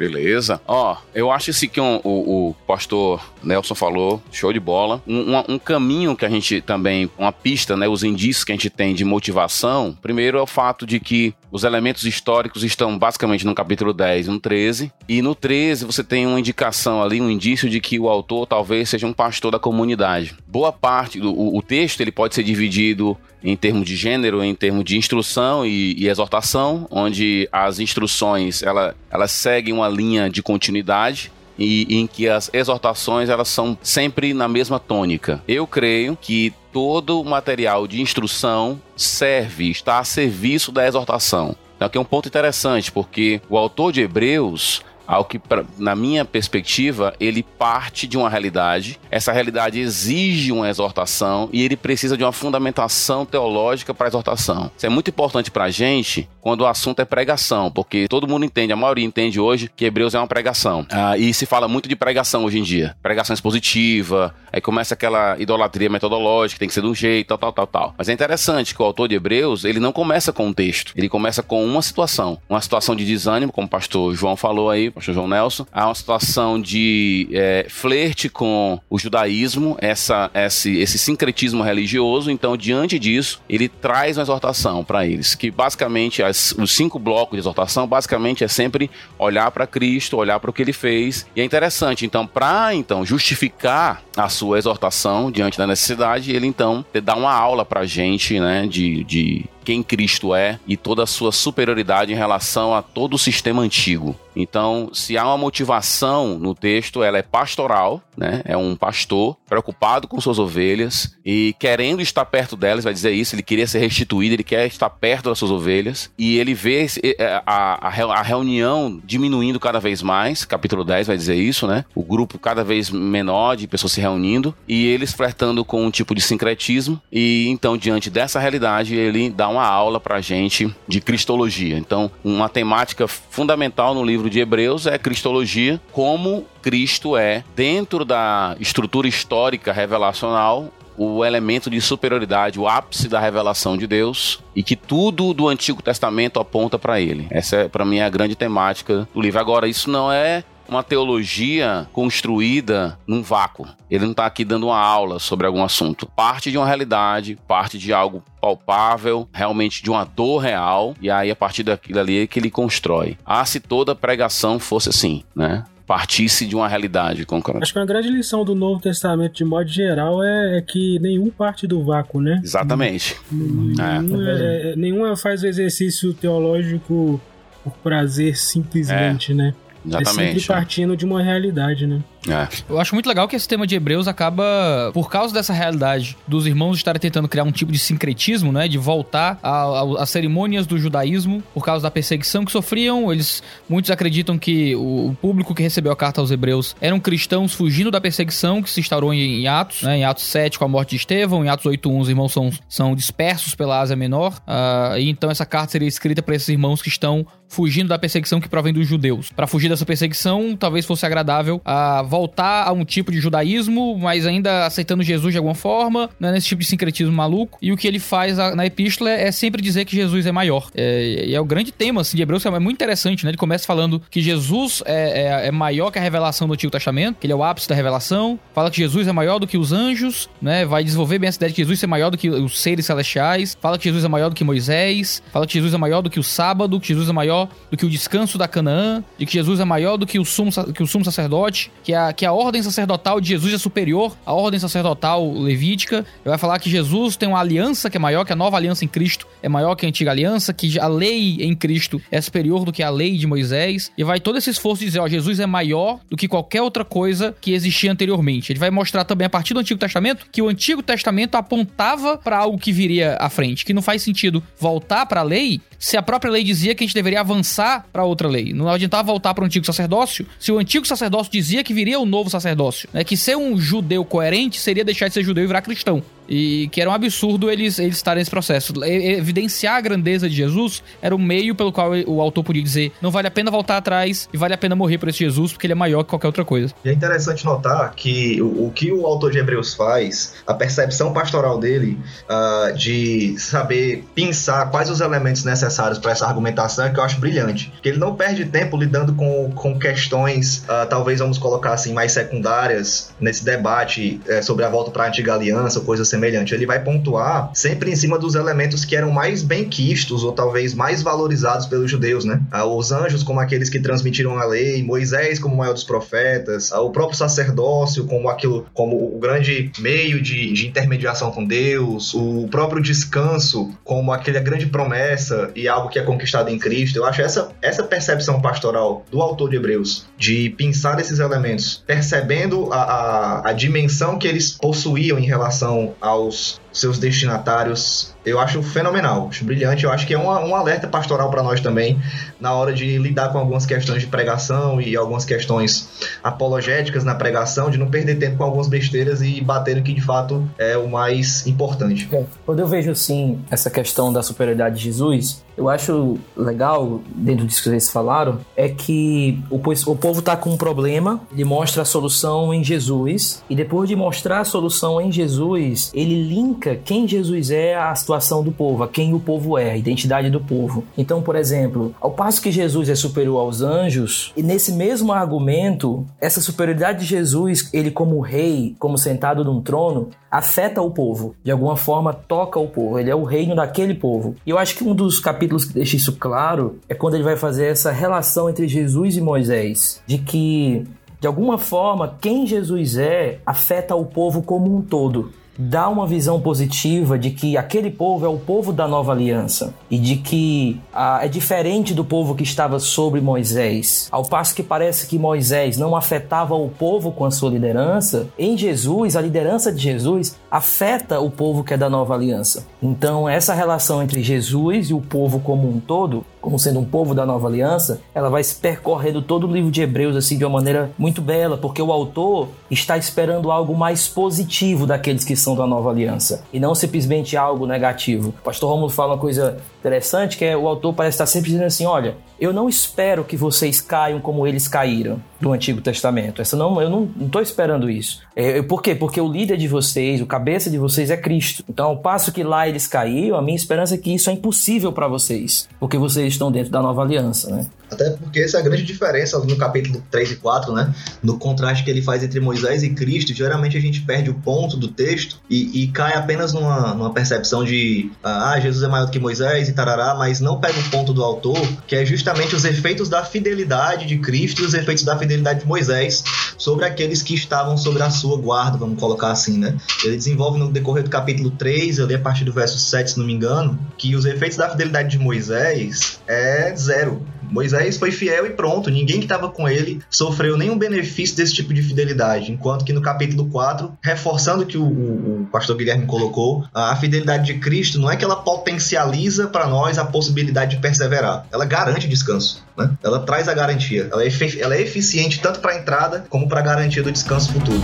[SPEAKER 4] Beleza. Ó, eu acho esse que um, o, o, pastor Nelson falou, show de bola. Um, um, um, caminho que a gente também, uma pista, né, os indícios que a gente tem de motivação, primeiro é o fato de que os elementos históricos estão basicamente no capítulo 10 e no 13. E no 13 você tem uma indicação ali, um indício de que o autor talvez seja um pastor da comunidade. Boa parte do o, o texto ele pode ser dividido em termos de gênero, em termos de instrução e, e exortação, onde as instruções ela, elas seguem uma linha de continuidade e em que as exortações elas são sempre na mesma tônica. Eu creio que todo o material de instrução serve, está a serviço da exortação. Então aqui é um ponto interessante, porque o autor de Hebreus, Algo que, pra, na minha perspectiva, ele parte de uma realidade, essa realidade exige uma exortação e ele precisa de uma fundamentação teológica para a exortação. Isso é muito importante para a gente quando o assunto é pregação, porque todo mundo entende, a maioria entende hoje que Hebreus é uma pregação. Ah, e se fala muito de pregação hoje em dia. Pregação expositiva, aí começa aquela idolatria metodológica, tem que ser de um jeito, tal, tal, tal, tal. Mas é interessante que o autor de Hebreus, ele não começa com um texto, ele começa com uma situação. Uma situação de desânimo, como o pastor João falou aí, pastor João Nelson. Há uma situação de é, flerte com o judaísmo, essa, esse, esse sincretismo religioso. Então, diante disso, ele traz uma exortação para eles, que basicamente as, os cinco blocos de exortação, basicamente é sempre olhar para Cristo, olhar para o que ele fez. E é interessante, então, para então justificar a sua exortação diante da necessidade, ele então dá uma aula para gente, né, de, de quem Cristo é e toda a sua superioridade em relação a todo o sistema antigo. Então, se há uma motivação no texto, ela é pastoral, né? É um pastor preocupado com suas ovelhas e querendo estar perto delas, vai dizer isso, ele queria ser restituído, ele quer estar perto das suas ovelhas e ele vê é, a, a, a reunião diminuindo cada vez mais, capítulo 10 vai dizer isso, né? O grupo cada vez menor de pessoas se reunindo e eles flertando com um tipo de sincretismo e então, diante dessa realidade, ele dá uma aula pra gente de cristologia. Então, uma temática fundamental no livro de Hebreus é cristologia, como Cristo é, dentro da estrutura histórica revelacional, o elemento de superioridade, o ápice da revelação de Deus e que tudo do Antigo Testamento aponta para ele. Essa é para mim é a grande temática do livro. Agora, isso não é uma teologia construída num vácuo. Ele não está aqui dando uma aula sobre algum assunto. Parte de uma realidade, parte de algo palpável, realmente de uma dor real, e aí a partir daquilo ali é que ele constrói. Ah, se toda pregação fosse assim, né? partisse de uma realidade concreta.
[SPEAKER 6] Acho que uma grande lição do Novo Testamento, de modo geral, é, é que nenhum parte do vácuo, né?
[SPEAKER 4] Exatamente.
[SPEAKER 6] Nenhum, é. É, nenhuma faz o exercício teológico por prazer simplesmente, é. né?
[SPEAKER 4] Exatamente.
[SPEAKER 6] É sempre partindo de uma realidade, né?
[SPEAKER 2] É. Eu acho muito legal que esse tema de Hebreus acaba, por causa dessa realidade dos irmãos estarem tentando criar um tipo de sincretismo, né? De voltar às cerimônias do judaísmo por causa da perseguição que sofriam. Eles, muitos acreditam que o, o público que recebeu a carta aos Hebreus eram cristãos fugindo da perseguição que se instaurou em, em Atos, né? Em Atos 7 com a morte de Estevão, em Atos 8.1 os irmãos são, são dispersos pela Ásia Menor. Uh, e então essa carta seria escrita para esses irmãos que estão fugindo da perseguição que provém dos judeus. Para fugir dessa perseguição, talvez fosse agradável a voltar a um tipo de judaísmo, mas ainda aceitando Jesus de alguma forma, né, nesse tipo de sincretismo maluco. E o que ele faz na epístola é sempre dizer que Jesus é maior. É, e é o grande tema assim, de Hebreus, é muito interessante, né? Ele começa falando que Jesus é, é, é, maior que a revelação do Antigo Testamento, que ele é o ápice da revelação. Fala que Jesus é maior do que os anjos, né? Vai desenvolver bem essa ideia de que Jesus é maior do que os seres celestiais. Fala que Jesus é maior do que Moisés. Fala que Jesus é maior do que o sábado, que Jesus é maior do que o descanso da Canaã, de que Jesus é maior do que o sumo, que o sumo sacerdote, que a, que a ordem sacerdotal de Jesus é superior à ordem sacerdotal levítica. Ele vai falar que Jesus tem uma aliança que é maior, que a nova aliança em Cristo é maior que a antiga aliança, que a lei em Cristo é superior do que a lei de Moisés. E vai todo esse esforço de dizer, ó, Jesus é maior do que qualquer outra coisa que existia anteriormente. Ele vai mostrar também a partir do Antigo Testamento que o Antigo Testamento apontava para algo que viria à frente, que não faz sentido voltar para a lei se a própria lei dizia que a gente deveria avançar para outra lei. Não adiantava voltar para o antigo sacerdócio se o antigo sacerdócio dizia que viria o novo sacerdócio. Né? Que ser um judeu coerente seria deixar de ser judeu e virar cristão. E que era um absurdo eles, eles estarem nesse processo. Evidenciar a grandeza de Jesus era o meio pelo qual o autor podia dizer: não vale a pena voltar atrás e vale a pena morrer por esse Jesus, porque ele é maior que qualquer outra coisa.
[SPEAKER 5] E é interessante notar que o, o que o autor de Hebreus faz, a percepção pastoral dele uh, de saber pensar quais os elementos necessários para essa argumentação é que eu acho brilhante. Que ele não perde tempo lidando com, com questões, uh, talvez vamos colocar assim, mais secundárias nesse debate uh, sobre a volta para a antiga aliança, coisas semelhantes semelhante. Ele vai pontuar sempre em cima dos elementos que eram mais bem quistos ou talvez mais valorizados pelos judeus, né? Ah, os anjos como aqueles que transmitiram a lei, Moisés como o maior dos profetas, ah, o próprio sacerdócio como aquilo, como o grande meio de, de intermediação com Deus, o próprio descanso como aquela grande promessa e algo que é conquistado em Cristo. Eu acho essa, essa percepção pastoral do autor de Hebreus de pensar esses elementos, percebendo a, a, a dimensão que eles possuíam em relação a aos seus destinatários eu acho fenomenal, acho brilhante. Eu acho que é uma, um alerta pastoral para nós também, na hora de lidar com algumas questões de pregação e algumas questões apologéticas na pregação, de não perder tempo com algumas besteiras e bater no que de fato é o mais importante.
[SPEAKER 3] Quando eu vejo assim essa questão da superioridade de Jesus, eu acho legal, dentro disso que vocês falaram, é que o, o povo está com um problema, ele mostra a solução em Jesus, e depois de mostrar a solução em Jesus, ele quem Jesus é à situação do povo, a quem o povo é, a identidade do povo. Então, por exemplo, ao passo que Jesus é superior aos anjos, e nesse mesmo argumento, essa superioridade de Jesus, ele como rei, como sentado num trono, afeta o povo, de alguma forma toca o povo, ele é o reino daquele povo. E eu acho que um dos capítulos que deixa isso claro é quando ele vai fazer essa relação entre Jesus e Moisés, de que de alguma forma quem Jesus é afeta o povo como um todo dá uma visão positiva de que aquele povo é o povo da nova aliança e de que ah, é diferente do povo que estava sobre Moisés. Ao passo que parece que Moisés não afetava o povo com a sua liderança, em Jesus, a liderança de Jesus afeta o povo que é da nova aliança. Então, essa relação entre Jesus e o povo como um todo como sendo um povo da nova aliança, ela vai percorrendo todo o livro de Hebreus assim de uma maneira muito bela, porque o autor está esperando algo mais positivo daqueles que são da nova aliança e não simplesmente algo negativo. O pastor Romulo fala uma coisa interessante que é o autor parece estar sempre dizendo assim, olha, eu não espero que vocês caiam como eles caíram do Antigo Testamento. Essa não, eu não estou esperando isso. É, por quê? Porque o líder de vocês, o cabeça de vocês é Cristo. Então, ao passo que lá eles caíram, a minha esperança é que isso é impossível para vocês, porque vocês estão dentro da nova aliança, né?
[SPEAKER 5] Até porque essa é a grande diferença no capítulo 3 e 4, né? No contraste que ele faz entre Moisés e Cristo, geralmente a gente perde o ponto do texto e, e cai apenas numa, numa percepção de ah, Jesus é maior do que Moisés e tarará, mas não pega o ponto do autor, que é justamente os efeitos da fidelidade de Cristo e os efeitos da fidelidade de Moisés sobre aqueles que estavam sobre a sua guarda, vamos colocar assim, né? Ele desenvolve no decorrer do capítulo 3, ali a partir do verso 7, se não me engano, que os efeitos da fidelidade de Moisés é zero. Moisés foi fiel e pronto, ninguém que estava com ele sofreu nenhum benefício desse tipo de fidelidade. Enquanto que no capítulo 4, reforçando que o, o, o pastor Guilherme colocou, a fidelidade de Cristo não é que ela potencializa para nós a possibilidade de perseverar, ela garante descanso. Né? Ela traz a garantia, ela é, ela é eficiente tanto para a entrada como para a garantia do descanso futuro.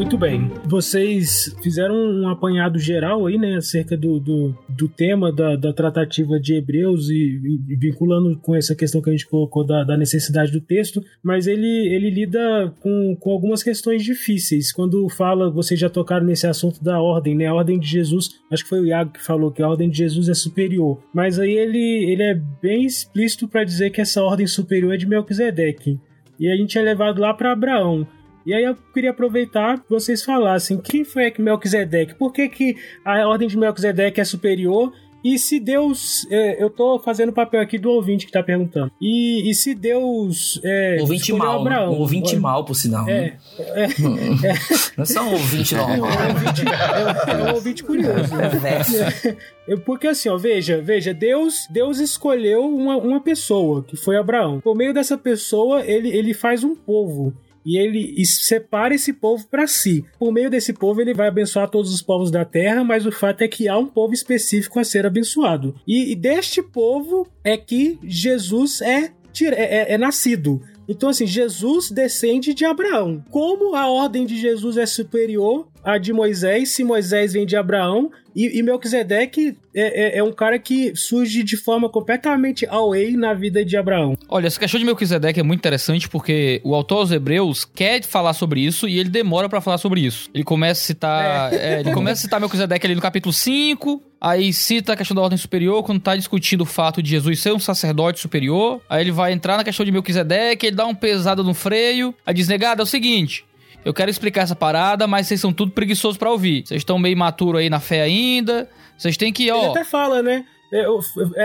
[SPEAKER 6] Muito bem. Vocês fizeram um apanhado geral aí, né, acerca do, do, do tema da, da tratativa de Hebreus e, e, vinculando com essa questão que a gente colocou da, da necessidade do texto, mas ele, ele lida com, com algumas questões difíceis. Quando fala, vocês já tocaram nesse assunto da ordem, né, a ordem de Jesus, acho que foi o Iago que falou que a ordem de Jesus é superior, mas aí ele, ele é bem explícito para dizer que essa ordem superior é de Melquisedeque. E a gente é levado lá para Abraão. E aí eu queria aproveitar que vocês falassem quem foi que Melquisedeque, por que, que a ordem de Melquisedeque é superior e se Deus. É, eu tô fazendo o papel aqui do ouvinte que tá perguntando. E, e se Deus. É,
[SPEAKER 3] ouvinte mal. Né? Abraão, um ouvinte olha, mal, por sinal. É. Né? é, é não é só um ouvinte normal. É um ouvinte,
[SPEAKER 6] é, é um ouvinte curioso. É, porque assim, ó, veja, veja, Deus, Deus escolheu uma, uma pessoa, que foi Abraão. Por meio dessa pessoa, ele, ele faz um povo e ele separa esse povo para si. Por meio desse povo, ele vai abençoar todos os povos da terra, mas o fato é que há um povo específico a ser abençoado. E, deste povo é que Jesus é, é, é, é nascido. Então, assim, Jesus descende de Abraão. Como a ordem de Jesus é superior à de Moisés, se Moisés vem de Abraão, e, e Melquisedeque é, é, é, um cara que surge de forma completamente away na vida de Abraão.
[SPEAKER 2] Olha, essa questão de Melquisedeque é muito interessante porque o autor aos Hebreus quer falar sobre isso e ele demora para falar sobre isso. Ele começa a citar, é. É, ele começa a citar Melquisedeque ali no capítulo 5, aí cita a questão da ordem superior quando tá discutindo o fato de Jesus ser um sacerdote superior. Aí ele vai entrar na questão de Melquisedeque, ele dá um pesado no freio, aí diz, negado, é o seguinte, eu quero explicar essa parada, mas vocês são tudo preguiçosos para ouvir. Vocês estão meio maturo aí na fé ainda. Vocês têm que, ó.
[SPEAKER 6] Ele até fala, né? É,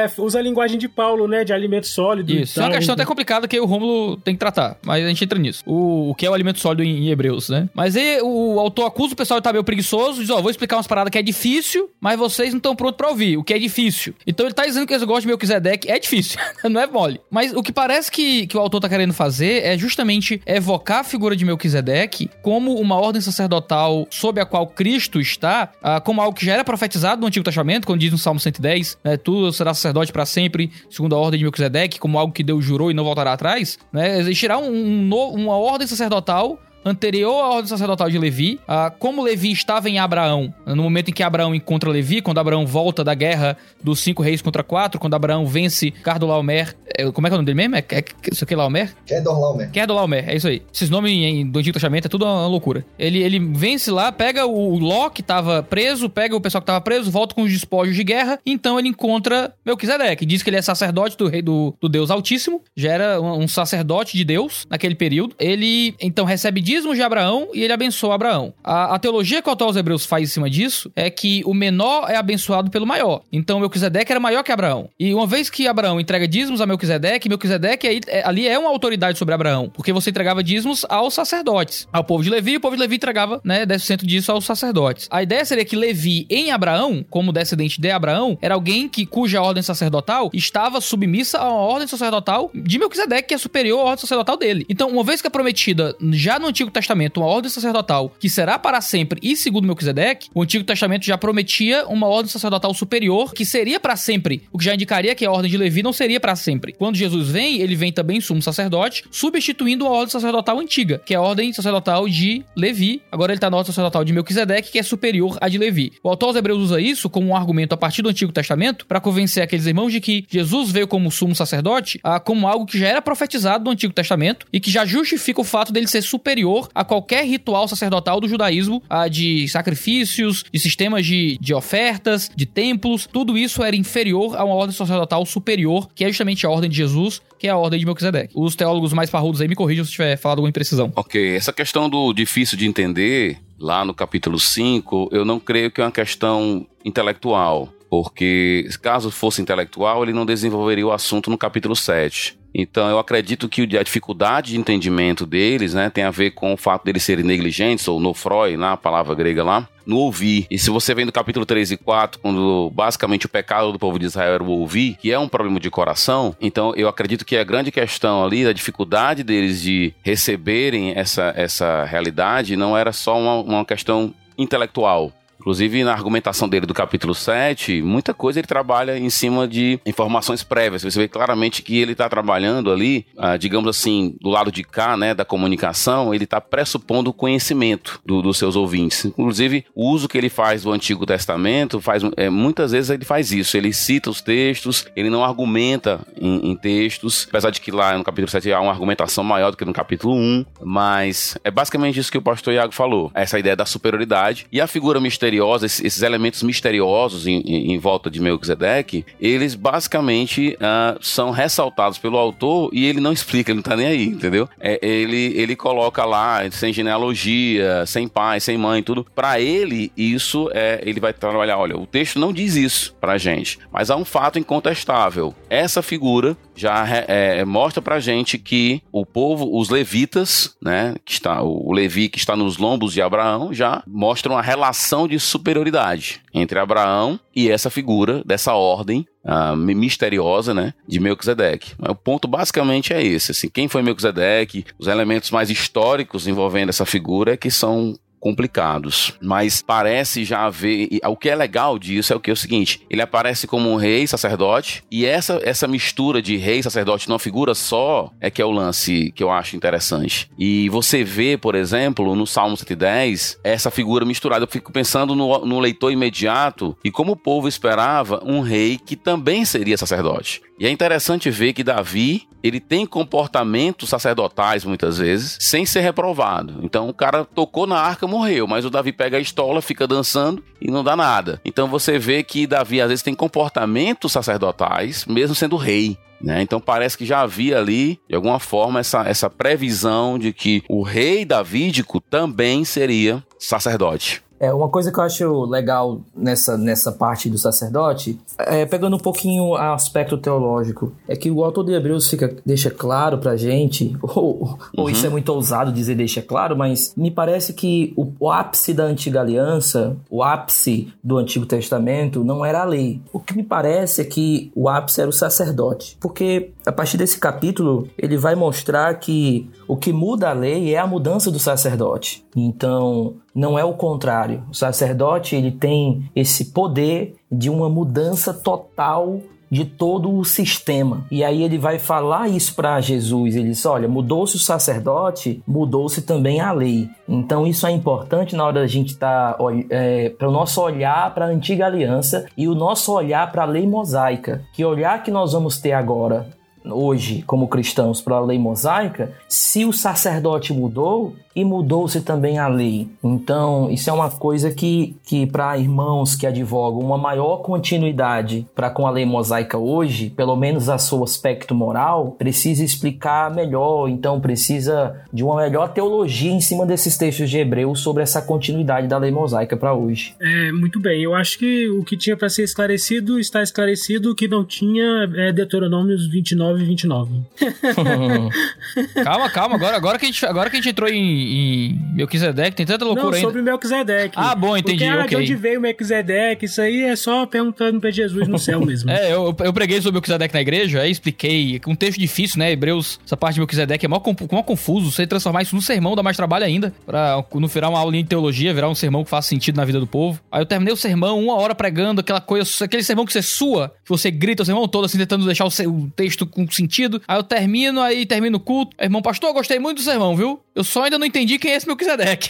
[SPEAKER 6] é, usa a linguagem de Paulo, né? De alimento sólido.
[SPEAKER 2] Isso. é uma questão até complicada que o Rômulo tem que tratar, mas a gente entra nisso. O, o que é o alimento sólido em, em Hebreus, né? Mas aí o autor acusa o pessoal de estar meio preguiçoso, diz: Ó, oh, vou explicar umas paradas que é difícil, mas vocês não estão prontos pra ouvir, o que é difícil. Então ele tá dizendo que esse negócio de Melquisedeque é difícil, não é mole. Mas o que parece que, que o autor tá querendo fazer é justamente evocar a figura de Melquisedeque como uma ordem sacerdotal sob a qual Cristo está, ah, como algo que já era profetizado no Antigo Testamento, quando diz no Salmo 110, né, tu serás sacerdote para sempre, segundo a ordem de Melquisedeque, como algo que Deus jurou e não voltará atrás, né? Existirá um, um, uma ordem sacerdotal anterior à ordem sacerdotal de Levi. Ah, como Levi estava em Abraão, no momento em que Abraão encontra Levi, quando Abraão volta da guerra dos cinco reis contra quatro, quando Abraão vence Cardolaomer. É, como é que é o nome dele mesmo? É, é isso aqui, Laomer?
[SPEAKER 5] Kedorlaomer.
[SPEAKER 2] Kedorlaomer, é isso aí. Esses nomes em, do Antigo Testamento é tudo uma loucura. Ele, ele vence lá, pega o Ló, que estava preso, pega o pessoal que estava preso, volta com os despojos de guerra, então ele encontra Melquisedeque, diz que ele é sacerdote do rei do, do Deus Altíssimo, já era um, um sacerdote de Deus naquele período. Ele então recebe dízimos de Abraão e ele abençoa Abraão. A, a teologia que o autor aos Hebreus faz em cima disso é que o menor é abençoado pelo maior. Então Melquisedeque era maior que Abraão. E uma vez que Abraão entrega dízimos a Melquisedeque, Melquisedeque aí, é, ali é uma autoridade sobre Abraão, porque você entregava dízimos aos sacerdotes, ao povo de Levi, e o povo de Levi entregava, né, 10% disso aos sacerdotes. A ideia seria que Levi em Abraão, como descendente de Abraão, era alguém que cuja ordem sacerdotal estava submissa uma ordem sacerdotal de Melquisedeque, que é superior à ordem sacerdotal dele. Então, uma vez que é prometida já no Antigo Testamento uma ordem sacerdotal que será para sempre e segundo Melquisedeque, o Antigo Testamento já prometia uma ordem sacerdotal superior que seria para sempre, o que já indicaria que a ordem de Levi não seria para sempre. Quando Jesus vem, ele vem também sumo sacerdote, substituindo a ordem sacerdotal antiga, que é a ordem sacerdotal de Levi. Agora ele está na ordem sacerdotal de Melquisedeque, que é superior à de Levi. O autor aos Hebreus usa isso como um argumento a partir do Antigo Testamento para convencer aqueles irmãos de que Jesus veio como sumo sacerdote, ah, como algo que já era profetizado no Antigo Testamento e que já justifica o fato dele ser superior a qualquer ritual sacerdotal do judaísmo, ah, de sacrifícios, de sistemas de, de ofertas, de templos. Tudo isso era inferior a uma ordem sacerdotal superior, que é justamente a ordem de Jesus, que é a ordem de Melquisedeque. Os teólogos mais parrudos aí me corrijam se tiver falado alguma imprecisão.
[SPEAKER 4] Ok, essa questão do difícil de entender, lá no capítulo 5, eu não creio que é uma questão intelectual, porque caso fosse intelectual, ele não desenvolveria o assunto no capítulo 7. Então, eu acredito que a dificuldade de entendimento deles, né, tem a ver com o fato deles serem negligentes, ou nofroi, na palavra grega lá, no ouvir. E se você vem do capítulo 3 e 4, quando basicamente o pecado do povo de Israel era o ouvir, que é um problema de coração, então eu acredito que a grande questão ali, a dificuldade deles de receberem essa, essa realidade, não era só uma, uma questão intelectual, Inclusive, na argumentação dele do capítulo 7, muita coisa ele trabalha em cima de informações prévias. Você vê claramente que ele está trabalhando ali, ah, digamos assim, do lado de cá, né, da comunicação, ele está pressupondo o conhecimento do, dos seus ouvintes. Inclusive, o uso que ele faz do Antigo Testamento, faz, é, muitas vezes ele faz isso. Ele cita os textos, ele não argumenta em, em textos, apesar de que lá no capítulo 7 há uma argumentação maior do que no capítulo 1, mas é basicamente isso que o pastor Iago falou, essa ideia da superioridade e a figura misteriosa misteriosa, esses elementos misteriosos em, em, volta de Melquisedeque, eles basicamente uh, são ressaltados pelo autor e ele não explica, ele não tá nem aí, entendeu? É, ele, ele coloca lá, sem genealogia, sem pai, sem mãe, tudo. Para ele, isso é. Ele vai trabalhar, olha, o texto não diz isso pra gente, mas há um fato incontestável. Essa figura já é, mostra pra gente que o povo, os levitas, né, que está, o Levi que está nos lombos de Abraão, já mostra uma relação de superioridade entre Abraão e essa figura dessa ordem uh, misteriosa, né, de Melquisedeque. O ponto basicamente é esse, assim, quem foi Melquisedeque, os elementos mais históricos envolvendo essa figura é que são complicados. Mas parece já haver. O que é legal disso é o que é o seguinte: ele aparece como um rei sacerdote, e essa, essa mistura de rei sacerdote numa figura só é que é o lance que eu acho interessante. E você vê, por exemplo, no Salmo 110, essa figura misturada. Eu fico pensando no, no leitor imediato e como o povo esperava um rei que também seria sacerdote. E é interessante ver que Davi, ele tem comportamentos sacerdotais muitas vezes, sem ser reprovado. Então o cara tocou na arca, morreu, mas o Davi pega a estola, fica dançando e não dá nada. Então você vê que Davi às vezes tem comportamentos sacerdotais, mesmo sendo rei. Né? Então parece que já havia ali, de alguma forma, essa, essa previsão de que o rei davídico também seria sacerdote.
[SPEAKER 3] É, uma coisa que eu acho legal nessa, nessa parte do sacerdote, é, pegando um pouquinho o aspecto teológico, é que o autor de Hebreus fica, deixa claro pra gente, ou, uhum. ou isso é muito ousado dizer deixa claro, mas me parece que o, o ápice da antiga aliança, o ápice do Antigo Testamento, não era a lei. O que me parece é que o ápice era o sacerdote. Porque a partir desse capítulo, ele vai mostrar que o que muda a lei é a mudança do sacerdote. Então, não é o contrário. O sacerdote ele tem esse poder de uma mudança total de todo o sistema. E aí ele vai falar isso para Jesus. Ele diz: olha, mudou-se o sacerdote, mudou-se também a lei. Então isso é importante na hora da gente estar tá, é, para o nosso olhar para a antiga aliança e o nosso olhar para a lei mosaica. Que olhar que nós vamos ter agora hoje como cristãos para a lei mosaica, se o sacerdote mudou, e mudou-se também a lei. Então, isso é uma coisa que, que para irmãos que advogam uma maior continuidade para com a lei mosaica hoje, pelo menos a seu aspecto moral, precisa explicar melhor, então precisa de uma melhor teologia em cima desses textos de Hebreus sobre essa continuidade da lei mosaica para hoje.
[SPEAKER 6] É, muito bem. Eu acho que o que tinha para ser esclarecido está esclarecido, o que não tinha é Deuteronômios 29 e 29.
[SPEAKER 2] calma, calma, agora, agora, que a gente, agora que a gente entrou em em Melquisedeque? Tem tanta loucura
[SPEAKER 6] Não,
[SPEAKER 2] ainda.
[SPEAKER 6] sobre Melquisedeque.
[SPEAKER 2] Ah, bom, entendi. Porque, ah,
[SPEAKER 6] de onde veio Melquisedeque? Isso aí é só perguntando pra Jesus no céu mesmo.
[SPEAKER 2] é, eu, eu preguei sobre Melquisedeque na igreja, aí expliquei. Um texto difícil, né? Hebreus, essa parte de Melquisedeque é mó, mó confuso. Você transformar isso num sermão dá mais trabalho ainda. Pra não virar uma aulinha de teologia, virar um sermão que faça sentido na vida do povo. Aí eu terminei o sermão, uma hora pregando, aquela coisa, aquele sermão que você sua, que você grita o sermão todo, assim, tentando deixar o, o texto com sentido. Aí eu termino, aí termino o culto. Irmão pastor, gostei muito do sermão, viu? Eu só ainda não entendi quem é esse Melquisedeque.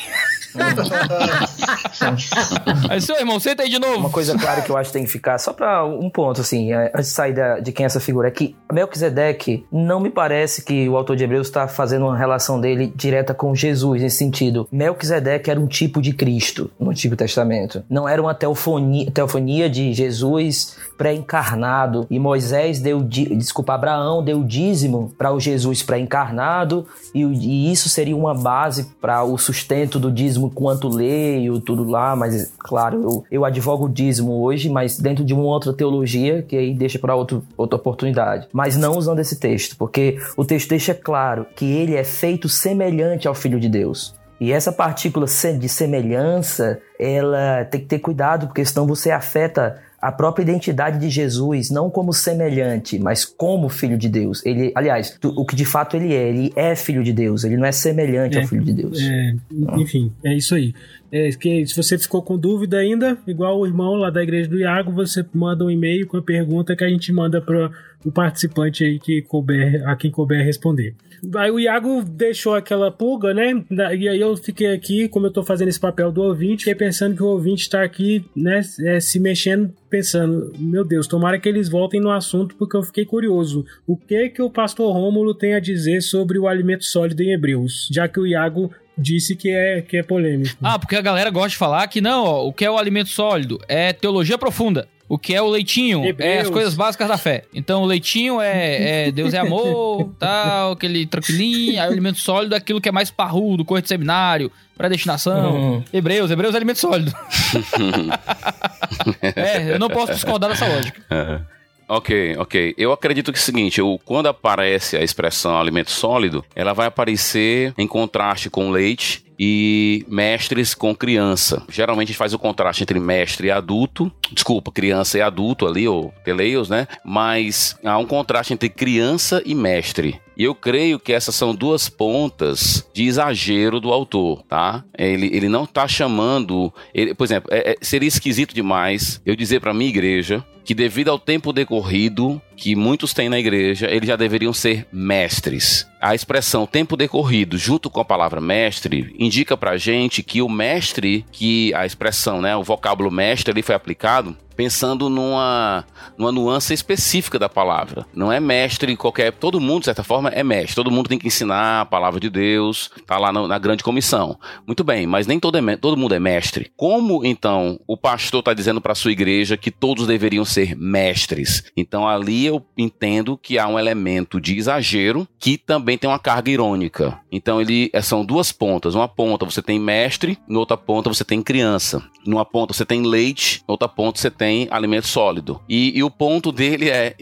[SPEAKER 2] Melquisedeque. aí, seu irmão, senta aí de novo.
[SPEAKER 3] Uma coisa clara que eu acho que tem que ficar, só pra um ponto, assim, é, antes de sair da, de quem é essa figura, é que Melquisedeque não me parece que o autor de Hebreus está fazendo uma relação dele direta com Jesus, nesse sentido. Melquisedeque era um tipo de Cristo no Antigo Testamento. Não era uma teofonia, teofonia de Jesus pré-encarnado. E Moisés deu, desculpa, Abraão deu dízimo para o Jesus pré-encarnado, e, e isso seria uma base para o sustento do dízimo quanto leio, tudo lá, mas claro, eu, eu advogo o dízimo hoje, mas dentro de uma outra teologia que aí deixa para outra oportunidade. Mas não usando esse texto, porque o texto deixa claro que ele é feito semelhante ao Filho de Deus. E essa partícula de semelhança, ela tem que ter cuidado, porque senão você afeta a própria identidade de Jesus, não como semelhante, mas como filho de Deus. Ele, aliás, o que de fato ele é, ele é filho de Deus, ele não é semelhante
[SPEAKER 6] é,
[SPEAKER 3] ao filho de Deus.
[SPEAKER 6] É, enfim, é isso aí. É, que se você ficou com dúvida ainda, igual o irmão lá da igreja do Iago, você manda um e-mail com a pergunta que a gente manda para o participante aí que couber, a quem couber responder. Aí o Iago deixou aquela pulga, né? E aí eu fiquei aqui, como eu tô fazendo esse papel do ouvinte, fiquei pensando que o ouvinte tá aqui, né, é, se mexendo, pensando, meu Deus, tomara que eles voltem no assunto, porque eu fiquei curioso. O que que o pastor Rômulo tem a dizer sobre o alimento sólido em Hebreus? Já que o Iago disse que é, que é polêmico.
[SPEAKER 2] Ah, porque a galera gosta de falar que não, ó, o que é o alimento sólido é teologia profunda. O que é o leitinho? Hebreus. É as coisas básicas da fé. Então, o leitinho é, é Deus é amor, tal, aquele tranquilinho. Aí, o alimento sólido é aquilo que é mais parrudo, coisa de seminário, predestinação. Uhum. Hebreus, Hebreus é alimento sólido. é, eu não posso discordar dessa lógica. Uhum.
[SPEAKER 4] Ok, ok. Eu acredito que é o seguinte, eu, quando aparece a expressão alimento sólido, ela vai aparecer em contraste com leite e mestres com criança. Geralmente a gente faz o contraste entre mestre e adulto, desculpa, criança e adulto ali, ou teleios, né? Mas há um contraste entre criança e mestre. E eu creio que essas são duas pontas de exagero do autor, tá? Ele, ele não está chamando. Ele, por exemplo, é, é, seria esquisito demais eu dizer para minha igreja que, devido ao tempo decorrido que muitos têm na igreja, eles já deveriam ser mestres. A expressão tempo decorrido, junto com a palavra mestre, indica pra gente que o mestre, que a expressão, né, o vocábulo mestre ali foi aplicado, pensando numa, numa nuance específica da palavra. Não é mestre qualquer. Todo mundo, de certa forma, é mestre. Todo mundo tem que ensinar a palavra de Deus, tá lá na, na grande comissão. Muito bem, mas nem todo, é, todo mundo é mestre. Como então o pastor está dizendo para sua igreja que todos deveriam ser mestres? Então ali eu entendo que há um elemento de exagero que também tem uma carga irônica. Então ele é, são duas pontas. Uma ponta você tem mestre, na outra ponta você tem criança. Numa ponta você tem leite, na outra ponta você tem alimento sólido. E, e o ponto dele é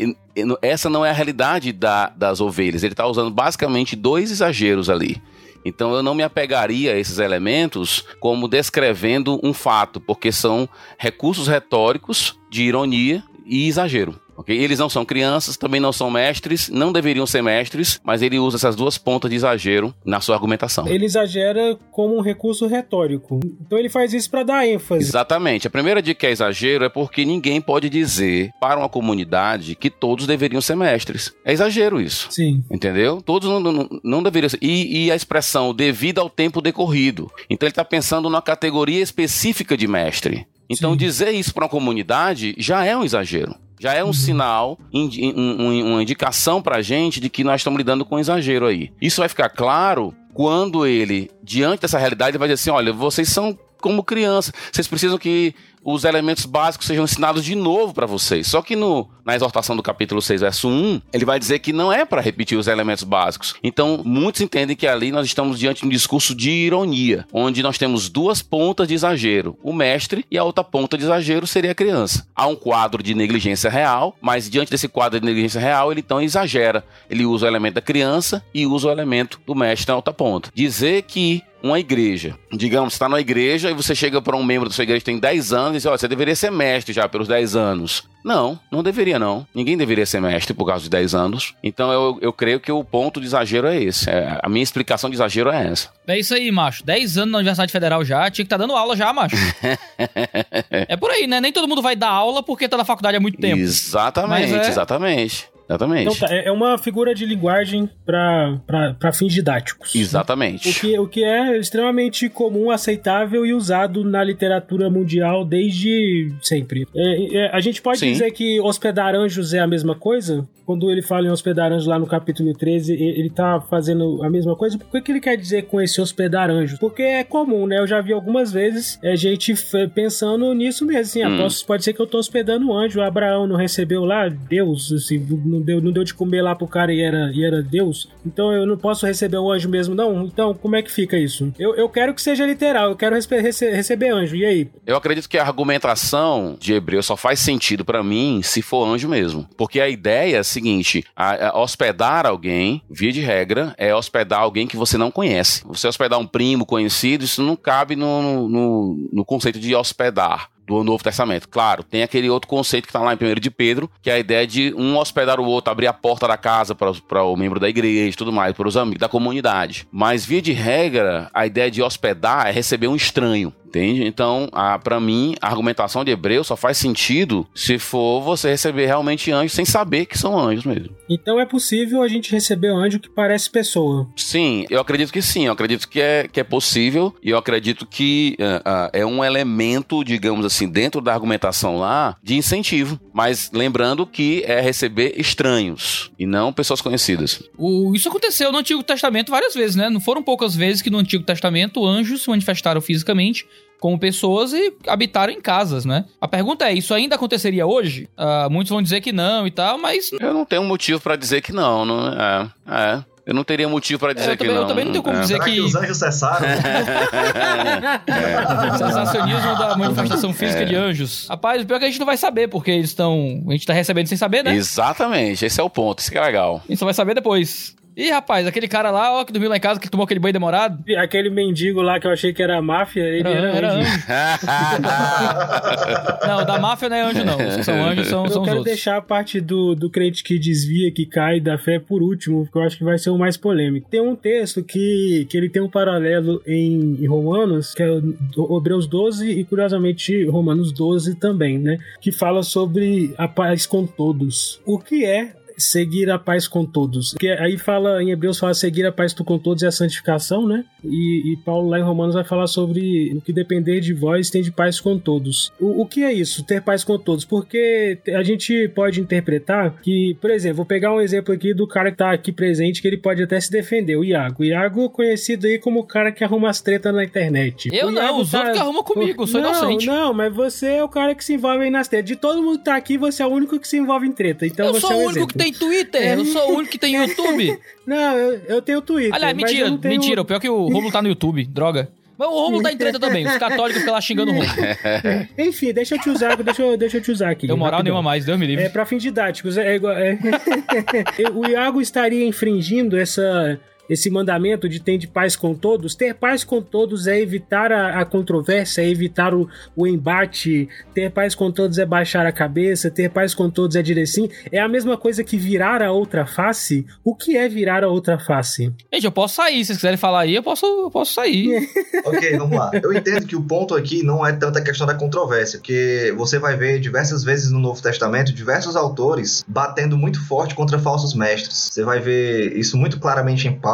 [SPEAKER 4] essa não é a realidade da, das ovelhas. Ele está usando basicamente dois exageros ali. Então eu não me apegaria a esses elementos como descrevendo um fato, porque são recursos retóricos de ironia e exagero. Okay? Eles não são crianças, também não são mestres, não deveriam ser mestres, mas ele usa essas duas pontas de exagero na sua argumentação.
[SPEAKER 6] Ele exagera como um recurso retórico. Então ele faz isso para dar ênfase.
[SPEAKER 4] Exatamente. A primeira dica que é exagero é porque ninguém pode dizer para uma comunidade que todos deveriam ser mestres. É exagero isso.
[SPEAKER 6] Sim.
[SPEAKER 4] Entendeu? Todos não, não, não deveriam ser. E, e a expressão devido ao tempo decorrido. Então ele está pensando numa categoria específica de mestre. Então, Sim. dizer isso para uma comunidade já é um exagero já é um uhum. sinal, uma indicação para a gente de que nós estamos lidando com um exagero aí. Isso vai ficar claro quando ele, diante dessa realidade, vai dizer assim: olha, vocês são como criança, vocês precisam que os elementos básicos sejam ensinados de novo para vocês. Só que no, na exortação do capítulo 6, verso 1, ele vai dizer que não é para repetir os elementos básicos. Então, muitos entendem que ali nós estamos diante de um discurso de ironia, onde nós temos duas pontas de exagero, o mestre e a outra ponta de exagero seria a criança. Há um quadro de negligência real, mas diante desse quadro de negligência real, ele então exagera. Ele usa o elemento da criança e usa o elemento do mestre na outra ponta. Dizer que uma igreja. Digamos, você está numa igreja e você chega para um membro da sua igreja que tem 10 anos e diz: Olha, você deveria ser mestre já pelos 10 anos. Não, não deveria não. Ninguém deveria ser mestre por causa de 10 anos. Então eu, eu creio que o ponto de exagero é esse. É, a minha explicação de exagero é essa.
[SPEAKER 2] É isso aí, macho. 10 anos na Universidade Federal já, tinha que estar tá dando aula já, macho. é por aí, né? Nem todo mundo vai dar aula porque tá na faculdade há muito tempo.
[SPEAKER 4] Exatamente, é... exatamente. Exatamente.
[SPEAKER 6] Então tá, é, é uma figura de linguagem para fins didáticos.
[SPEAKER 4] Exatamente.
[SPEAKER 6] O, que, o que é extremamente comum, aceitável e usado na literatura mundial desde sempre. É, é, a gente pode Sim. dizer que hospedar anjos é a mesma coisa? Quando ele fala em hospedar anjos lá no capítulo 13, ele tá fazendo a mesma coisa. Por que, ele quer dizer com esse hospedar anjos? Porque é comum, né? Eu já vi algumas vezes a é, gente pensando nisso mesmo. Assim, hum. pode ser que eu tô hospedando um anjo. Abraão não recebeu lá Deus, assim, não deu, não deu de comer lá pro cara e era, e era Deus. Então eu não posso receber o anjo mesmo, não? Então, como é que fica isso? Eu, eu quero que seja literal, eu quero rece receber anjo. E aí?
[SPEAKER 4] Eu acredito que a argumentação de Hebreu só faz sentido para mim se for anjo mesmo. Porque a ideia é a seguinte: a, a hospedar alguém, via de regra, é hospedar alguém que você não conhece. Você hospedar um primo conhecido, isso não cabe no, no, no conceito de hospedar do Novo Testamento. Claro, tem aquele outro conceito que está lá em 1 de Pedro, que é a ideia de um hospedar o outro, abrir a porta da casa para o membro da igreja e tudo mais, para os amigos da comunidade. Mas, via de regra, a ideia de hospedar é receber um estranho. Entende? Então, para mim, a argumentação de Hebreu só faz sentido se for você receber realmente anjos sem saber que são anjos mesmo.
[SPEAKER 6] Então é possível a gente receber anjo que parece pessoa.
[SPEAKER 4] Sim, eu acredito que sim. Eu acredito que é, que é possível e eu acredito que uh, uh, é um elemento, digamos assim, dentro da argumentação lá, de incentivo. Mas lembrando que é receber estranhos e não pessoas conhecidas.
[SPEAKER 2] O, isso aconteceu no Antigo Testamento várias vezes, né? Não foram poucas vezes que no Antigo Testamento anjos se manifestaram fisicamente como pessoas e habitaram em casas, né? A pergunta é, isso ainda aconteceria hoje? Uh, muitos vão dizer que não e tal, mas...
[SPEAKER 4] Eu não tenho motivo para dizer que não, não é, é. Eu não teria motivo para dizer
[SPEAKER 2] é,
[SPEAKER 4] que
[SPEAKER 2] também,
[SPEAKER 4] não.
[SPEAKER 2] Eu também não tenho como é. dizer
[SPEAKER 5] Será
[SPEAKER 2] que...
[SPEAKER 5] que os anjos cessaram?
[SPEAKER 2] é. Sensacionismo da manifestação física é. de anjos. Rapaz, o pior é que a gente não vai saber, porque eles estão... A gente tá recebendo sem saber, né?
[SPEAKER 4] Exatamente, esse é o ponto, isso que é legal.
[SPEAKER 2] A gente só vai saber depois. Ih, rapaz, aquele cara lá, ó, que dormiu lá em casa, que tomou aquele banho demorado.
[SPEAKER 6] Aquele mendigo lá que eu achei que era máfia, ele era, era, era anjo.
[SPEAKER 2] não, da máfia não é anjo, não. Os que são anjos são,
[SPEAKER 6] eu
[SPEAKER 2] são
[SPEAKER 6] os
[SPEAKER 2] outros.
[SPEAKER 6] Eu quero deixar a parte do, do crente que desvia, que cai da fé por último, porque eu acho que vai ser o mais polêmico. Tem um texto que, que ele tem um paralelo em, em Romanos, que é o Hebreus 12 e, curiosamente, Romanos 12 também, né? Que fala sobre a paz com todos. O que é seguir a paz com todos. Porque aí fala, em Hebreus fala seguir a paz com todos é a santificação, né? E, e Paulo lá em Romanos vai falar sobre o que depender de vós tem de paz com todos. O, o que é isso, ter paz com todos? Porque a gente pode interpretar que, por exemplo, vou pegar um exemplo aqui do cara que tá aqui presente, que ele pode até se defender, o Iago. O Iago conhecido aí como o cara que arruma as tretas na internet.
[SPEAKER 2] Eu
[SPEAKER 6] o
[SPEAKER 2] não,
[SPEAKER 6] Iago
[SPEAKER 2] os outros que arrumam comigo, eu sou
[SPEAKER 6] não,
[SPEAKER 2] inocente.
[SPEAKER 6] Não, mas você é o cara que se envolve aí nas tretas. De todo mundo que tá aqui, você é o único que se envolve em treta. Então
[SPEAKER 2] eu
[SPEAKER 6] você
[SPEAKER 2] sou
[SPEAKER 6] é um
[SPEAKER 2] o único
[SPEAKER 6] exemplo.
[SPEAKER 2] que tem Twitter, eu sou o único que tem YouTube.
[SPEAKER 6] Não, eu, eu tenho Twitter.
[SPEAKER 2] Aliás, mentira,
[SPEAKER 6] tenho...
[SPEAKER 2] mentira. O pior é que o Romulo tá no YouTube, droga. Mas o Romulo tá em treta também, os católicos ficam lá xingando o Romulo.
[SPEAKER 6] Enfim, deixa eu te usar, deixa eu, deixa eu te usar aqui.
[SPEAKER 2] Deu moral
[SPEAKER 6] rapidão.
[SPEAKER 2] nenhuma mais, Deus me livre.
[SPEAKER 6] É pra fins didáticos. É, igual- é- o Iago estaria infringindo essa, esse mandamento de ter de paz com todos. Ter paz com todos é evitar a, a controvérsia, é evitar o, o embate. Ter paz com todos é baixar a cabeça. Ter paz com todos é dizer sim. É a mesma coisa que virar a outra face. O que é virar a outra face?
[SPEAKER 2] Gente, eu posso sair, se vocês quiserem falar aí, eu posso, eu posso sair.
[SPEAKER 5] Ok, vamos lá. Eu entendo que o ponto aqui não é tanto a questão da controvérsia, porque você vai ver diversas vezes no Novo Testamento diversos autores batendo muito forte contra falsos mestres. Você vai ver isso muito claramente em Paulo.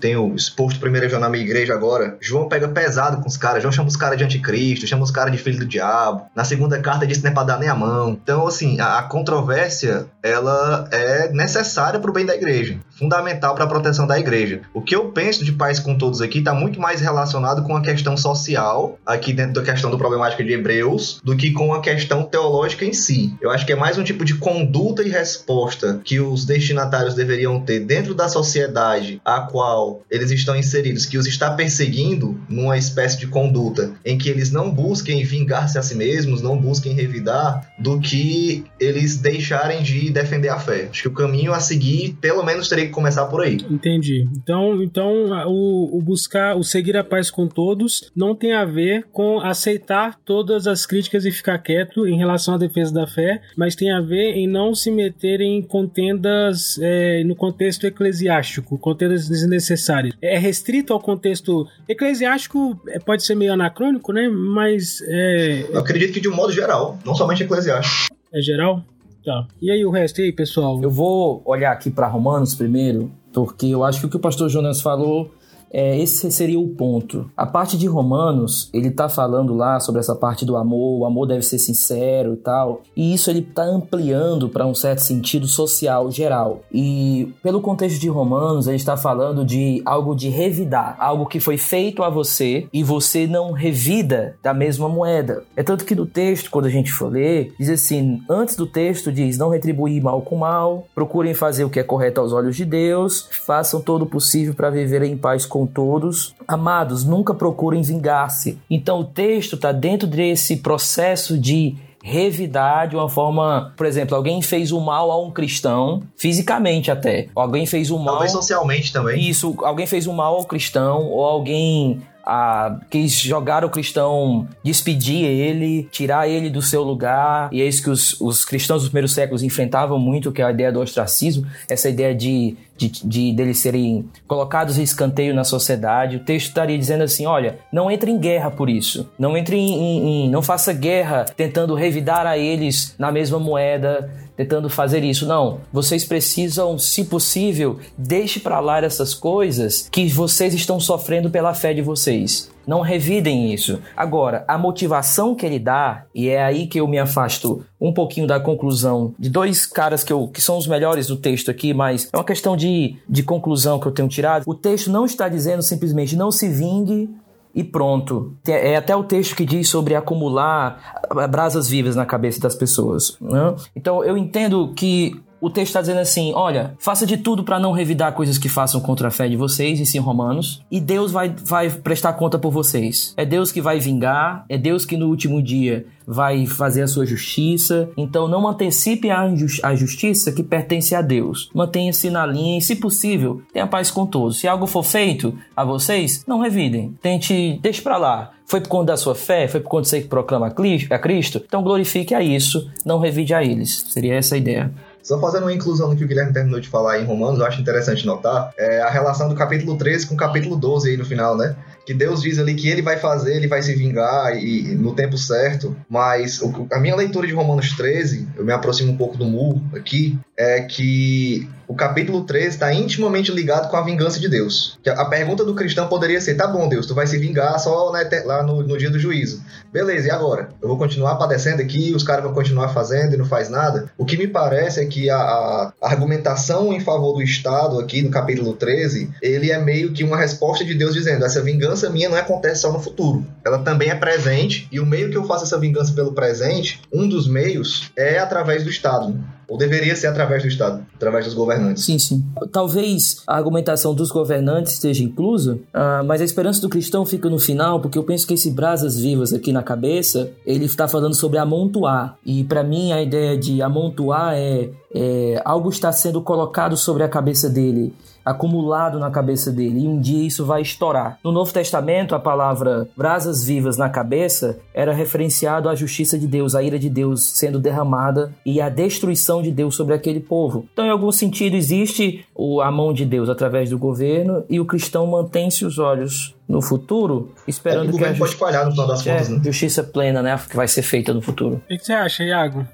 [SPEAKER 5] Tem o exposto primeiro João na minha igreja agora. João pega pesado com os caras. João chama os caras de anticristo, chama os caras de filho do diabo. Na segunda carta diz que não é pra dar nem a mão. Então, assim, a, a controvérsia, ela é necessária pro bem da igreja. Fundamental para a proteção da igreja. O que eu penso de paz com todos aqui está muito mais relacionado com a questão social, aqui dentro da questão do problemática de Hebreus, do que com a questão teológica em si. Eu acho que é mais um tipo de conduta e resposta que os destinatários deveriam ter dentro da sociedade a qual eles estão inseridos, que os está perseguindo numa espécie de conduta em que eles não busquem vingar-se a si mesmos, não busquem revidar, do que eles deixarem de defender a fé. Acho que o caminho a seguir, pelo menos, teria que começar por aí.
[SPEAKER 6] Entendi. Então, então o, o buscar, o seguir a paz com todos não tem a ver com aceitar todas as críticas e ficar quieto em relação à defesa da fé, mas tem a ver em não se meter em contendas é, no contexto eclesiástico, contendas desnecessárias. É restrito ao contexto eclesiástico, é, pode ser meio anacrônico, né? Mas é,
[SPEAKER 5] Eu acredito que de um modo geral, não somente eclesiástico.
[SPEAKER 6] é geral. Tá. E aí o resto, e aí, pessoal?
[SPEAKER 3] Eu vou olhar aqui para Romanos primeiro, porque eu acho que o que o pastor Jonas falou, é, esse seria o ponto. A parte de Romanos, ele tá falando lá sobre essa parte do amor, o amor deve ser sincero e tal, e isso ele tá ampliando para um certo sentido social geral. E pelo contexto de Romanos, ele está falando de algo de revidar, algo que foi feito a você e você não revida da mesma moeda. É tanto que no texto, quando a gente for ler, diz assim: antes do texto diz: não retribuir mal com mal, procurem fazer o que é correto aos olhos de Deus, façam todo o possível para viver em paz com todos. Amados, nunca procurem vingar-se. Então o texto está dentro desse processo de revidar de uma forma, por exemplo, alguém fez o mal a um cristão, fisicamente até. Alguém fez o mal
[SPEAKER 5] Talvez socialmente também.
[SPEAKER 3] isso, alguém fez um mal ao cristão, ou alguém ah, quis jogar o cristão, despedir ele, tirar ele do seu lugar. E é isso que os, os cristãos dos primeiros séculos enfrentavam muito, que é a ideia do ostracismo, essa ideia de, de, de deles serem colocados em escanteio na sociedade. O texto estaria dizendo assim: olha, não entre em guerra por isso. Não entre em, em- em- não faça guerra tentando revidar a eles na mesma moeda, tentando fazer isso. Não, vocês precisam, se possível, deixe para lá essas coisas que vocês estão sofrendo pela fé de vocês. Não revidem isso. Agora, a motivação que ele dá, e é aí que eu me afasto um pouquinho da conclusão de dois caras que, eu, que são os melhores do texto aqui, mas é uma questão de, de conclusão que eu tenho tirado. O texto não está dizendo simplesmente não se vingue e pronto. É até o texto que diz sobre acumular brasas vivas na cabeça das pessoas. né? Então eu entendo que o texto está dizendo assim: olha, faça de tudo para não revidar coisas que façam contra a fé de vocês, e sim Romanos, e Deus vai, vai prestar conta por vocês. É Deus que vai vingar, é Deus que no último dia vai fazer a sua justiça. Então não antecipe a, a justiça que pertence a Deus. Mantenha-se na linha e, se possível, tenha paz com todos. Se algo for feito a vocês, não revidem. Tente, deixe para lá. Foi por conta da sua fé? Foi por conta de você que proclama a Cristo? Então glorifique a isso, não revide a eles. Seria essa a ideia.
[SPEAKER 5] Só fazendo uma inclusão no que o Guilherme terminou de falar em Romanos, eu acho interessante notar é a relação do capítulo 13 com o capítulo 12 aí no final, né? Que Deus diz ali que ele vai fazer, ele vai se vingar e no tempo certo, mas o- a minha leitura de Romanos 13, eu me aproximo um pouco do muro aqui, é que o capítulo 13 está intimamente ligado com a vingança de Deus. A pergunta do cristão poderia ser: tá bom, Deus, tu vai se vingar só lá no, no dia do juízo. Beleza, e agora? Eu vou continuar padecendo aqui, os caras vão continuar fazendo e não faz nada? O que me parece é que a, a argumentação em favor do Estado aqui no capítulo 13, ele é meio que uma resposta de Deus dizendo: essa vingança minha não acontece só no futuro. Ela também é presente, e o meio que eu faço essa vingança pelo presente, um dos meios é através do Estado. Ou deveria ser através do Estado, através dos governantes.
[SPEAKER 3] Sim, sim. Talvez a argumentação dos governantes esteja inclusa, uh, mas a esperança do cristão fica no final, porque eu penso que esse brasas vivas aqui na cabeça, ele está falando sobre amontoar. E para mim a ideia de amontoar é, é algo está sendo colocado sobre a cabeça dele acumulado na cabeça dele e um dia isso vai estourar. No Novo Testamento, a palavra brasas vivas na cabeça era referenciado à justiça de Deus, à ira de Deus sendo derramada e à destruição de Deus sobre aquele povo. Então, em algum sentido, existe a mão de Deus através do governo e o cristão mantém-se os olhos no futuro, esperando é, que,
[SPEAKER 5] a justi- pode falhar no final das contas,
[SPEAKER 3] é,
[SPEAKER 5] né?
[SPEAKER 3] justiça plena, né, que vai ser feita no futuro.
[SPEAKER 6] O que você acha, Iago?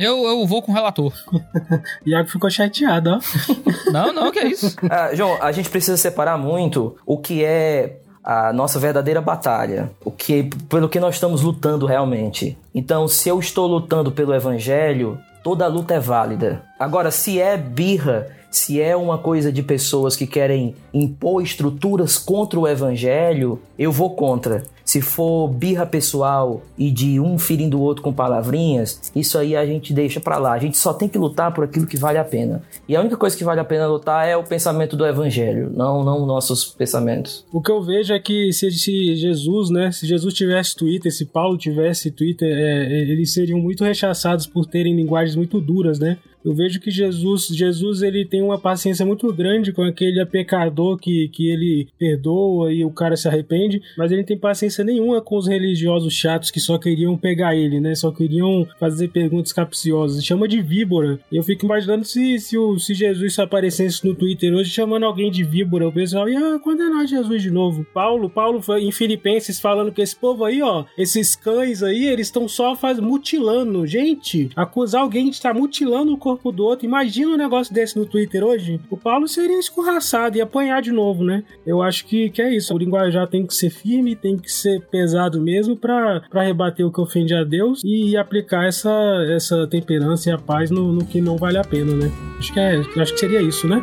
[SPEAKER 2] Eu, eu vou com o relator.
[SPEAKER 6] Iago ficou chateado, ó.
[SPEAKER 2] não, não, que é isso.
[SPEAKER 3] Ah, João, a gente precisa separar muito o que é a nossa verdadeira batalha, o que pelo que nós estamos lutando realmente. Então, se eu estou lutando pelo evangelho, toda luta é válida. Agora, se é birra, se é uma coisa de pessoas que querem impor estruturas contra o evangelho, eu vou contra. Se for birra pessoal e de um ferindo o outro com palavrinhas, isso aí a gente deixa para lá. A gente só tem que lutar por aquilo que vale a pena. E a única coisa que vale a pena lutar é o pensamento do evangelho, não não nossos pensamentos.
[SPEAKER 6] O que eu vejo é que se, se Jesus, né, se Jesus tivesse Twitter, se Paulo tivesse Twitter, é, é eles seriam muito rechaçados por terem linguagens muito duras, né? Eu vejo que Jesus, Jesus ele tem uma paciência muito grande com aquele pecador que, que ele perdoa e o cara se arrepende, mas ele tem paciência nenhuma com os religiosos chatos que só queriam pegar ele, né? Só queriam fazer perguntas capciosas. Chama de víbora. Eu fico imaginando se, se, o, se Jesus aparecesse no Twitter hoje chamando alguém de víbora, o pessoal ia condenar Jesus de novo. Paulo, Paulo em Filipenses falando que esse povo aí, ó, esses cães aí, eles estão só faz, mutilando. Gente, acusar alguém de estar mutilando o corpo do outro. Imagina um negócio desse no Twitter hoje. O Paulo seria escorraçado e apanhar de novo, né? Eu acho que, que é isso. O linguajar tem que ser firme, tem que ser pesado mesmo para rebater o que ofende a Deus e aplicar essa, essa temperança e a paz no, no que não vale a pena, né? Acho que, é, acho que seria isso, né?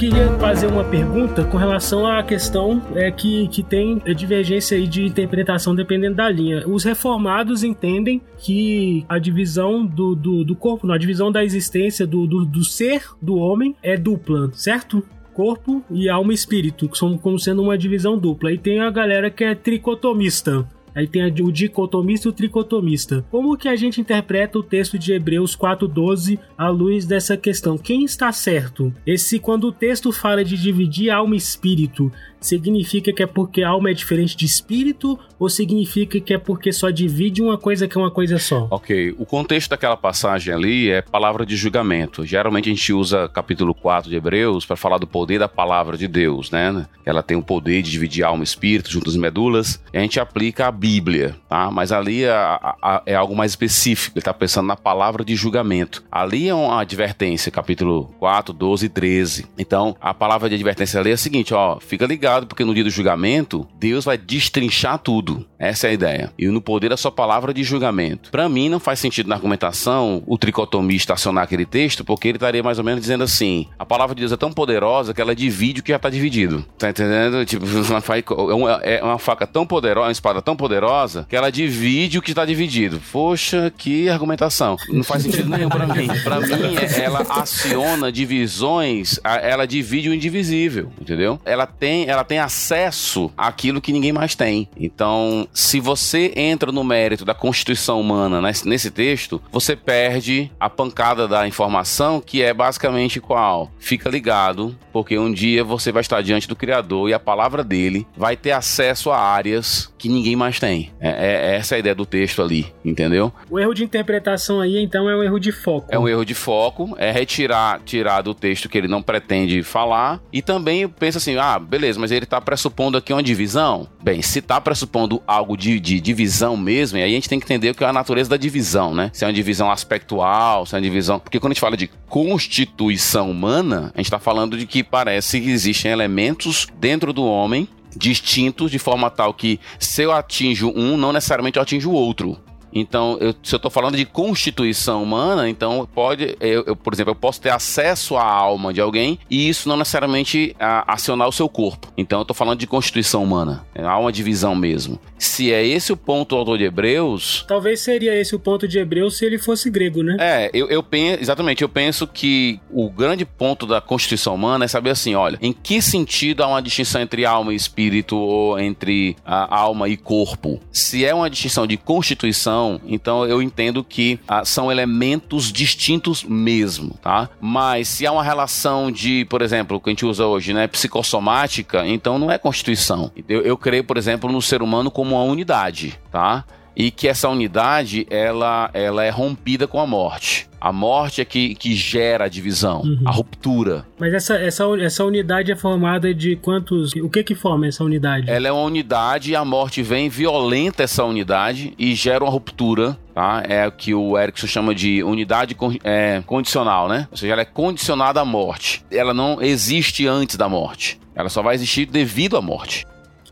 [SPEAKER 6] Queria fazer uma pergunta com relação à questão é, que, que tem divergência aí de interpretação dependendo da linha. Os reformados entendem que a divisão do, do, do corpo, não, a divisão da existência do, do, do ser do homem é dupla, certo? corpo e alma e espírito, que são como sendo uma divisão dupla. E tem a galera que é tricotomista. Aí tem o dicotomista e o tricotomista. Como que a gente interpreta o texto de Hebreus 4:12 à luz dessa questão? Quem está certo? Esse quando o texto fala de dividir alma e espírito, significa que é porque alma é diferente de espírito ou significa que é porque só divide uma coisa que é uma coisa só?
[SPEAKER 4] Ok, o contexto daquela passagem ali é palavra de julgamento. Geralmente a gente usa capítulo 4 de Hebreus para falar do poder da palavra de Deus, né? Ela tem o poder de dividir alma e espírito junto às medulas, a gente aplica a Bíblia, tá? Mas ali é, é algo mais específico, ele está pensando na palavra de julgamento. Ali é uma advertência, capítulo 4, 12 e 13. Então, a palavra de advertência ali é a seguinte, ó, fica ligado porque no dia do julgamento, Deus vai destrinchar tudo. Essa é a ideia. E no poder da sua palavra de julgamento. Para mim, não faz sentido na argumentação o tricotomista acionar aquele texto, porque ele estaria mais ou menos dizendo assim: a palavra de Deus é tão poderosa que ela divide o que já está dividido. Tá entendendo? Tipo, é, é uma faca tão poderosa, uma espada tão poderosa que ela divide o que está dividido. Poxa, que argumentação. Não faz sentido nenhum para mim. Para mim, é, ela aciona divisões, ela divide o indivisível, entendeu? Ela tem, ela tem acesso àquilo que ninguém mais tem. Então, se você entra no mérito da constituição humana nesse, texto, você perde a pancada da informação, que é basicamente qual? Fica ligado, porque um dia você vai estar diante do Criador e a palavra dele vai ter acesso a áreas que ninguém mais tem. É, é essa é a ideia do texto ali, entendeu?
[SPEAKER 6] O erro de interpretação aí, então, é um erro de foco.
[SPEAKER 4] É um erro de foco, é retirar tirar do texto que ele não pretende falar e também pensa assim, ah, beleza, mas ele está pressupondo aqui uma divisão. Bem, se está pressupondo algo de, de divisão mesmo, aí a gente tem que entender o que é a natureza da divisão, né? Se é uma divisão aspectual, se é uma divisão. Porque quando a gente fala de constituição humana, a gente está falando de que parece que existem elementos dentro do homem distintos de forma tal que se eu atinjo um, não necessariamente eu atinjo o outro. Então, eu, se eu estou falando de constituição humana, então pode, eu, eu, por exemplo, eu posso ter acesso à alma de alguém e isso não necessariamente a, acionar o seu corpo. Então, eu estou falando de constituição humana. Há uma divisão mesmo. Se é esse o ponto do autor de Hebreus.
[SPEAKER 6] Talvez seria esse o ponto de Hebreus se ele fosse grego, né?
[SPEAKER 4] É, eu, eu penso, exatamente, eu penso que o grande ponto da constituição humana é saber assim: olha, em que sentido há uma distinção entre alma e espírito ou entre a alma e corpo? Se é uma distinção de constituição, não. Então eu entendo que ah, são elementos distintos mesmo, tá? Mas se há uma relação de, por exemplo, que a gente usa hoje, né, psicossomática, então não é constituição. Eu, eu creio, por exemplo, no ser humano como uma unidade, tá? E que essa unidade ela, ela é rompida com a morte. A morte é que, que gera a divisão, uhum. a ruptura.
[SPEAKER 6] Mas essa, essa, essa unidade é formada de quantos. O que que forma essa unidade?
[SPEAKER 4] Ela é uma unidade e a morte vem, violenta essa unidade e gera uma ruptura. Tá? É o que o Erickson chama de unidade é, condicional, né? Ou seja, ela é condicionada à morte. Ela não existe antes da morte. Ela só vai existir devido à morte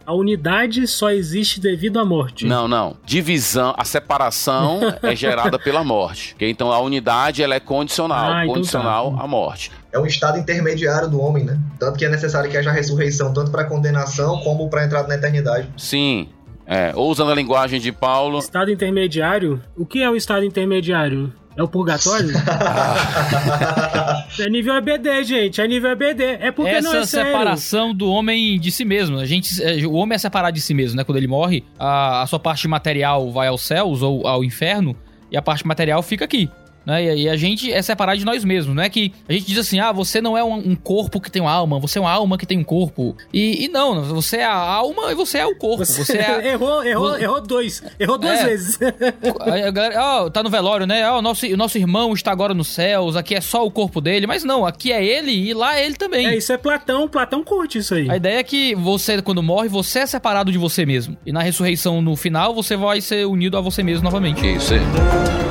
[SPEAKER 6] a unidade só existe devido à morte.
[SPEAKER 4] Não, não. Divisão, a separação é gerada pela morte. Então a unidade ela é condicional, ah, então condicional tá. à morte.
[SPEAKER 5] É um estado intermediário do homem, né? Tanto que é necessário que haja ressurreição, tanto para condenação como para entrada na eternidade.
[SPEAKER 4] Sim, é, ou usando a linguagem de Paulo.
[SPEAKER 6] Estado intermediário? O que é o estado intermediário? É o purgatório? é nível EBD, gente. É nível EBD. É porque
[SPEAKER 2] Essa
[SPEAKER 6] não é
[SPEAKER 2] sério. separação do homem de si mesmo. A gente, é, o homem é separado de si mesmo, né? Quando ele morre, a, a sua parte material vai aos céus ou ao inferno e a parte material fica aqui. Né? E a gente é separado de nós mesmos, não é que a gente diz assim, ah, você não é um, corpo que tem uma alma, você é uma alma que tem um corpo. E, e não, você é a alma e você é o corpo. Você, você é
[SPEAKER 6] errou, errou, o... errou dois. Errou duas é. vezes.
[SPEAKER 2] a galera, oh, tá no velório, né? Oh, o, nosso, o nosso irmão está agora nos céus, aqui é só o corpo dele. Mas não, aqui é ele e lá é ele também.
[SPEAKER 6] É, isso é Platão, Platão curte isso aí.
[SPEAKER 2] A ideia é que você, quando morre, você é separado de você mesmo. E na ressurreição, no final, você vai ser unido a você mesmo novamente.
[SPEAKER 4] Isso aí.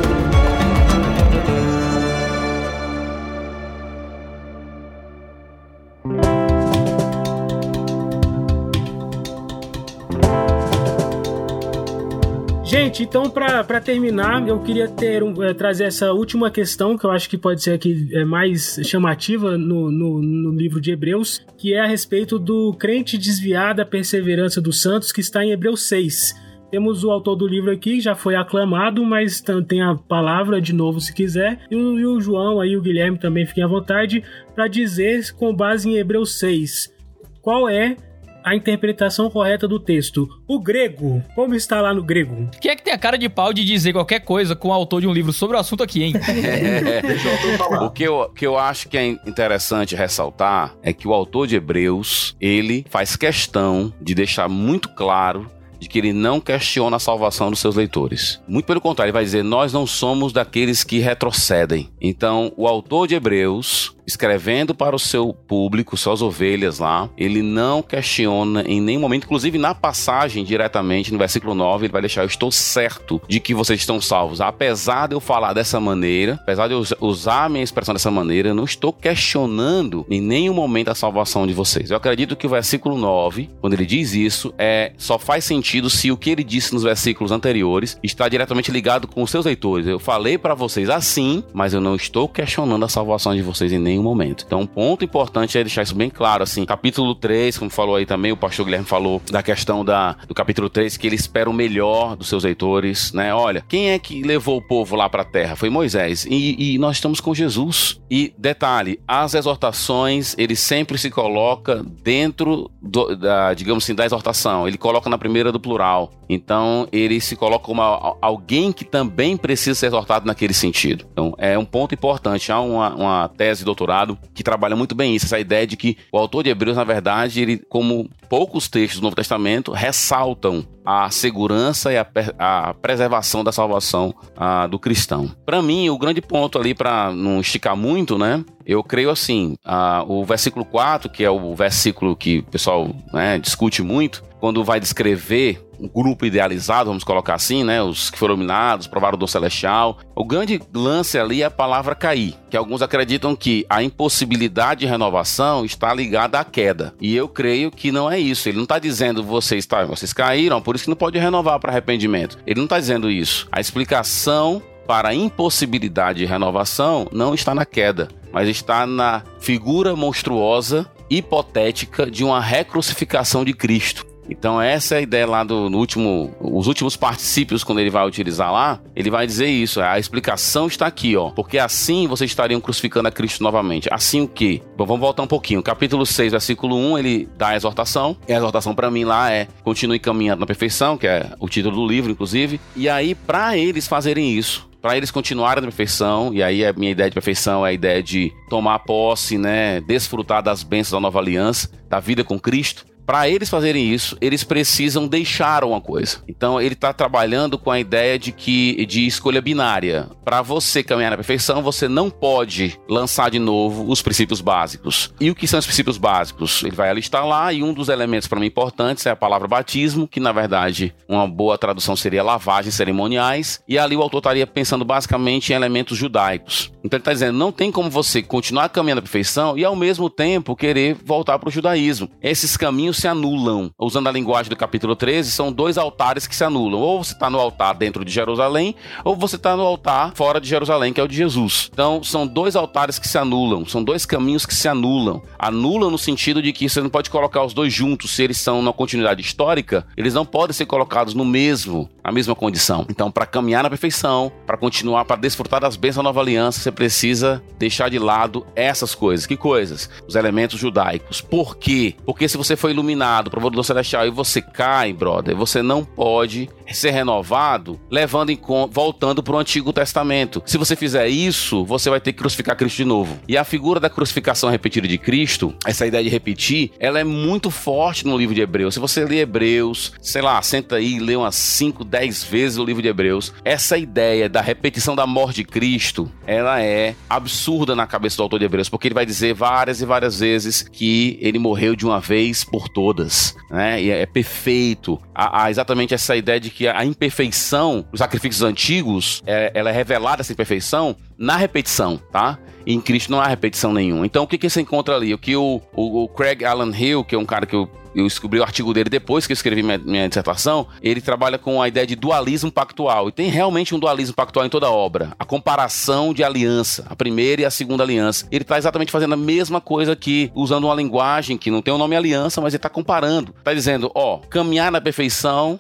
[SPEAKER 6] Gente, então para terminar, eu queria ter um, é, trazer essa última questão que eu acho que pode ser aqui é, mais chamativa no, no, no, livro de Hebreus, que é a respeito do crente desviar da perseverança dos santos, que está em Hebreus 6. Temos o autor do livro aqui, já foi aclamado, mas tem a palavra de novo se quiser. E o, e o João aí, o Guilherme também fiquem à vontade para dizer com base em Hebreus 6 qual é a interpretação correta do texto. O grego, como está lá no grego?
[SPEAKER 2] Quem é que tem a cara de pau de dizer qualquer coisa com o autor de um livro sobre o assunto aqui, hein?
[SPEAKER 4] é. o que eu, que eu acho que é interessante ressaltar é que o autor de Hebreus, ele faz questão de deixar muito claro de que ele não questiona a salvação dos seus leitores. Muito pelo contrário, ele vai dizer: Nós não somos daqueles que retrocedem. Então, o autor de Hebreus, escrevendo para o seu público, suas ovelhas lá, ele não questiona em nenhum momento, inclusive na passagem diretamente no versículo 9, ele vai deixar: Eu estou certo de que vocês estão salvos. Apesar de eu falar dessa maneira, apesar de eu usar a minha expressão dessa maneira, eu não estou questionando em nenhum momento a salvação de vocês. Eu acredito que o versículo 9, quando ele diz isso, é só faz sentido se o que ele disse nos versículos anteriores está diretamente ligado com os seus leitores. Eu falei para vocês assim, mas eu não estou questionando a salvação de vocês em nenhum nenhum momento. Então, um ponto importante é deixar isso bem claro, assim, capítulo 3, como falou aí também, o pastor Guilherme falou da questão da, do capítulo 3, que ele espera o melhor dos seus leitores, né? Olha, quem é que levou o povo lá para a terra? Foi Moisés. E, e, nós estamos com Jesus. E detalhe, as exortações, ele sempre se coloca dentro do, da, digamos assim, da exortação. Ele coloca na primeira do plural. Então, ele se coloca como alguém que também precisa ser exortado naquele sentido. Então, é um ponto importante. Há uma, uma tese de doutorado que trabalha muito bem isso, essa ideia de que o autor de Hebreus, na verdade, ele, como poucos textos do Novo Testamento, ressaltam a segurança e a, a preservação da salvação a, do cristão. Para mim, o grande ponto ali, para não esticar muito, né? Eu creio assim, a, o versículo 4, que é o versículo que o pessoal né, discute muito, quando vai descrever um grupo idealizado, vamos colocar assim, né? Os que foram iluminados, provaram do celestial. O grande lance ali é a palavra cair, que alguns acreditam que a impossibilidade de renovação está ligada à queda. E eu creio que não é isso. Ele não está dizendo vocês, tá, vocês caíram, por isso que não pode renovar para arrependimento. Ele não está dizendo isso. A explicação para a impossibilidade de renovação não está na queda, mas está na figura monstruosa, hipotética de uma recrucificação de Cristo. Então essa é a ideia lá do último, os últimos particípios quando ele vai utilizar lá, ele vai dizer isso, a explicação está aqui, ó, porque assim vocês estariam crucificando a Cristo novamente. Assim o quê? Bom, vamos voltar um pouquinho. Capítulo 6, versículo 1, ele dá a exortação. E a exortação para mim lá é continue caminhando na perfeição, que é o título do livro inclusive. E aí para eles fazerem isso, para eles continuarem na perfeição, e aí a minha ideia de perfeição é a ideia de tomar posse, né, desfrutar das bênçãos da nova aliança, da vida com Cristo. Para eles fazerem isso, eles precisam deixar uma coisa. Então ele está trabalhando com a ideia de que de escolha binária. Para você caminhar na perfeição, você não pode lançar de novo os princípios básicos. E o que são os princípios básicos? Ele vai alistar lá e um dos elementos para mim importantes é a palavra batismo, que na verdade uma boa tradução seria lavagem cerimoniais. E ali o autor estaria pensando basicamente em elementos judaicos. Então ele está dizendo, não tem como você continuar caminhando na perfeição e ao mesmo tempo querer voltar para o judaísmo. Esses caminhos se anulam. Usando a linguagem do capítulo 13, são dois altares que se anulam. Ou você está no altar dentro de Jerusalém, ou você está no altar fora de Jerusalém, que é o de Jesus. Então, são dois altares que se anulam, são dois caminhos que se anulam. Anulam no sentido de que você não pode colocar os dois juntos, se eles são na continuidade histórica, eles não podem ser colocados no mesmo, na mesma condição. Então, para caminhar na perfeição, para continuar, para desfrutar das bênçãos da nova aliança, você precisa deixar de lado essas coisas. Que coisas? Os elementos judaicos. Por quê? Porque se você foi iluminado iluminado, provedor celestial, e você cai, brother, você não pode ser renovado levando em voltando para o Antigo Testamento. Se você fizer isso, você vai ter que crucificar Cristo de novo. E a figura da crucificação repetida de Cristo, essa ideia de repetir, ela é muito forte no livro de Hebreus. Se você lê Hebreus, sei lá, senta aí e lê umas 5, 10 vezes o livro de Hebreus, essa ideia da repetição da morte de Cristo, ela é absurda na cabeça do autor de Hebreus, porque ele vai dizer várias e várias vezes que ele morreu de uma vez por todas, né? E é perfeito. Há, há exatamente essa ideia de que a imperfeição dos sacrifícios antigos, é, ela é revelada essa imperfeição na repetição, tá? E em Cristo não há repetição nenhuma. Então o que, que você encontra ali? O que o, o, o Craig Allen Hill, que é um cara que eu eu descobri o artigo dele depois que eu escrevi minha, minha, dissertação, ele trabalha com a ideia de dualismo pactual. E tem realmente um dualismo pactual em toda a obra. A comparação de aliança, a primeira e a segunda aliança. Ele está exatamente fazendo a mesma coisa aqui, usando uma linguagem que não tem o nome aliança, mas ele está comparando. Está dizendo, ó, caminhar na perfeição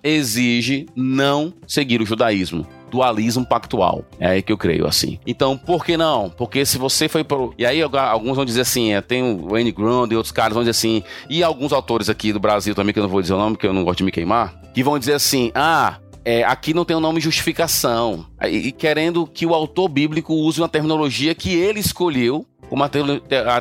[SPEAKER 4] exige não seguir o judaísmo dualismo pactual. É aí que eu creio, assim. Então, por que não? Porque se você foi pro. E aí alguns vão dizer assim, é, tem o Wayne Grund e outros caras vão dizer assim, e alguns autores aqui do Brasil também, que eu não vou dizer o nome, porque eu não gosto de me queimar, que vão dizer assim, ah, é, aqui não tem o nome justificação. E, querendo que o autor bíblico use uma terminologia que ele escolheu como a,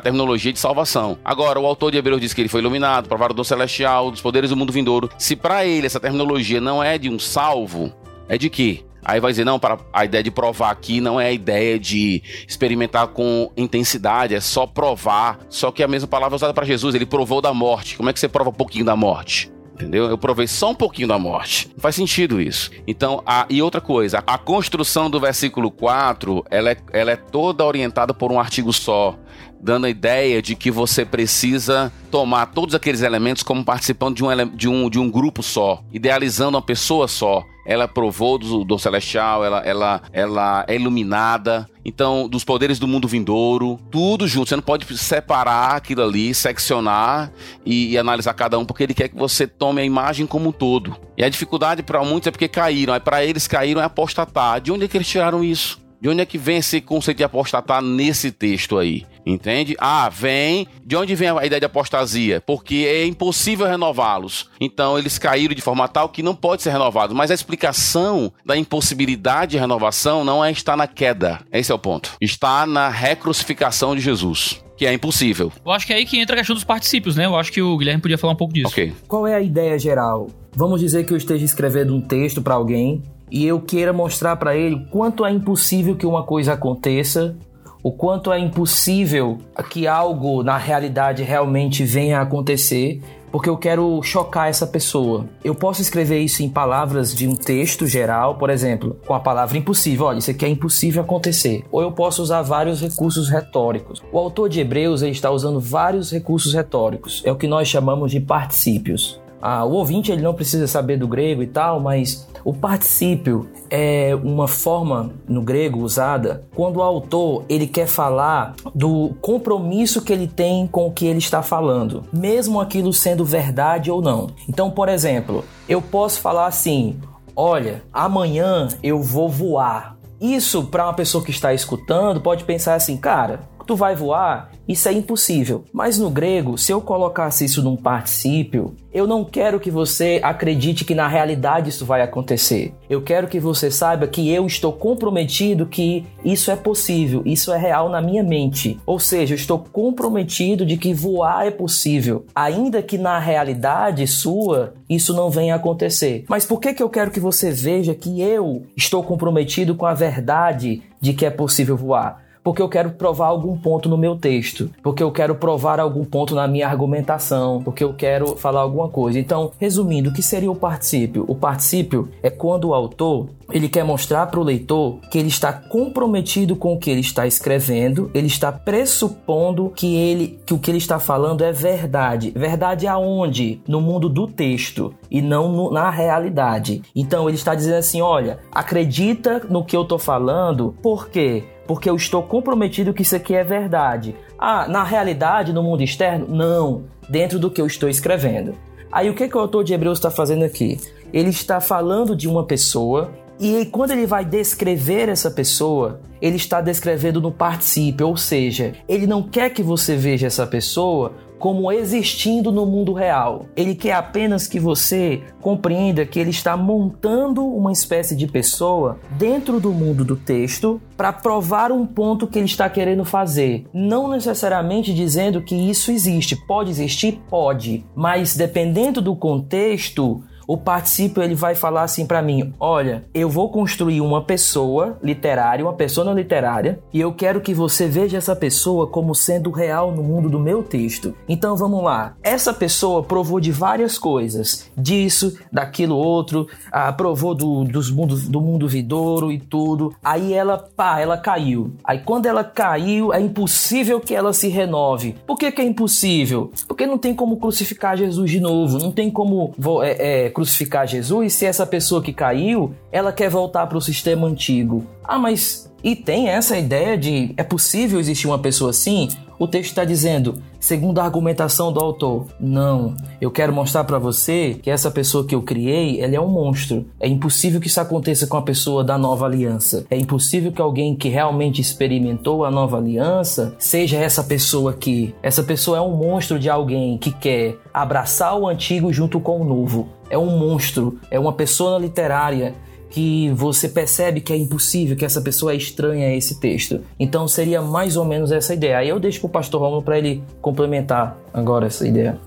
[SPEAKER 4] terminologia de salvação. Agora, o autor de Hebreus diz que ele foi iluminado, provado do celestial, dos poderes do mundo vindouro. Se para ele essa terminologia não é de um salvo, é de quê? Aí vai dizer, não, para a ideia de provar aqui não é a ideia de experimentar com intensidade, é só provar. Só que a mesma palavra é usada para Jesus, ele provou da morte. Como é que você prova um pouquinho da morte? Entendeu? Eu provei só um pouquinho da morte. Não faz sentido isso. Então, a, e outra coisa, a construção do versículo 4, ela é, ela é toda orientada por um artigo só. Dando a ideia de que você precisa tomar todos aqueles elementos como participando de um, de um, de um grupo só, idealizando uma pessoa só. Ela provou do, do celestial, ela, ela, ela é iluminada, então, dos poderes do mundo vindouro, tudo junto. Você não pode separar aquilo ali, seccionar e, e analisar cada um, porque ele quer que você tome a imagem como um todo. E a dificuldade para muitos é porque caíram. Aí para eles caíram é apostatar. De onde é que eles tiraram isso? De onde é que vem esse conceito de apostatar nesse texto aí? Entende? Ah, vem. De onde vem a ideia de apostasia? Porque é impossível renová-los. Então eles caíram de forma tal que não pode ser renovado. Mas a explicação da impossibilidade de renovação não é estar na queda. Esse é o ponto. Está na recrucificação de Jesus que é impossível.
[SPEAKER 2] Eu acho que é aí que entra a questão dos particípios, né? Eu acho que o Guilherme podia falar um pouco disso.
[SPEAKER 4] Ok.
[SPEAKER 3] Qual é a ideia geral? Vamos dizer que eu esteja escrevendo um texto para alguém e eu queira mostrar para ele quanto é impossível que uma coisa aconteça, o quanto é impossível que algo na realidade realmente venha a acontecer, porque eu quero chocar essa pessoa. Eu posso escrever isso em palavras de um texto geral, por exemplo, com a palavra impossível. Olha, isso aqui é impossível acontecer. Ou eu posso usar vários recursos retóricos. O autor de Hebreus está usando vários recursos retóricos. É o que nós chamamos de particípios. Ah, o ouvinte ele não precisa saber do grego e tal, mas o particípio é uma forma no grego usada quando o autor ele quer falar do compromisso que ele tem com o que ele está falando, mesmo aquilo sendo verdade ou não. Então, por exemplo, eu posso falar assim: "Olha, amanhã eu vou voar". Isso para uma pessoa que está escutando pode pensar assim, cara, tu vai voar, isso é impossível. Mas no grego, se eu colocasse isso num particípio, eu não quero que você acredite que na realidade isso vai acontecer. Eu quero que você saiba que eu estou comprometido que isso é possível, isso é real na minha mente. Ou seja, eu estou comprometido de que voar é possível, ainda que na realidade sua isso não venha a acontecer. Mas por que que eu quero que você veja que eu estou comprometido com a verdade de que é possível voar? Porque eu quero provar algum ponto no meu texto, porque eu quero provar algum ponto na minha argumentação, porque eu quero falar alguma coisa. Então, resumindo, o que seria o particípio? O particípio é quando o autor ele quer mostrar para o leitor que ele está comprometido com o que ele está escrevendo, ele está pressupondo que ele que o que ele está falando é verdade. Verdade aonde? No mundo do texto e não no, na realidade. Então ele está dizendo assim, olha, acredita no que eu estou falando, por quê? porque eu estou comprometido que isso aqui é verdade. Ah, na realidade, no mundo externo? Não, dentro do que eu estou escrevendo. Aí o que, que o autor de Hebreus está fazendo aqui? Ele está falando de uma pessoa e quando ele vai descrever essa pessoa, ele está descrevendo no particípio, ou seja, ele não quer que você veja essa pessoa como existindo no mundo real. Ele quer apenas que você compreenda que ele está montando uma espécie de pessoa dentro do mundo do texto para provar um ponto que ele está querendo fazer. Não necessariamente dizendo que isso existe. Pode existir? Pode. Mas dependendo do contexto, o particípio ele vai falar assim para mim: olha, eu vou construir uma pessoa literária, uma persona literária, e eu quero que você veja essa pessoa como sendo real no mundo do meu texto. Então vamos lá. Essa pessoa provou de várias coisas, disso, daquilo outro, ah, provou do, dos mundos, do mundo vidouro e tudo. Aí ela, pá, ela caiu. Aí quando ela caiu, é impossível que ela se renove. Por que, que é impossível? Porque não tem como crucificar Jesus de novo, não tem como é, é, crucificar Jesus se essa pessoa que caiu, ela quer voltar para o sistema antigo. Ah, mas e tem essa ideia de é possível existir uma pessoa assim? O texto está dizendo, segundo a argumentação do autor, não. Eu quero mostrar para você que essa pessoa que eu criei, ela é um monstro. É impossível que isso aconteça com a pessoa da nova aliança. É impossível que alguém que realmente experimentou a nova aliança seja essa pessoa aqui. Essa pessoa é um monstro de alguém que quer abraçar o antigo junto com o novo. É um monstro, é uma pessoa literária que você percebe que é impossível, que essa pessoa é estranha a esse texto. Então seria mais ou menos essa ideia. Aí eu deixo para o pastor Romulo para ele complementar agora essa ideia.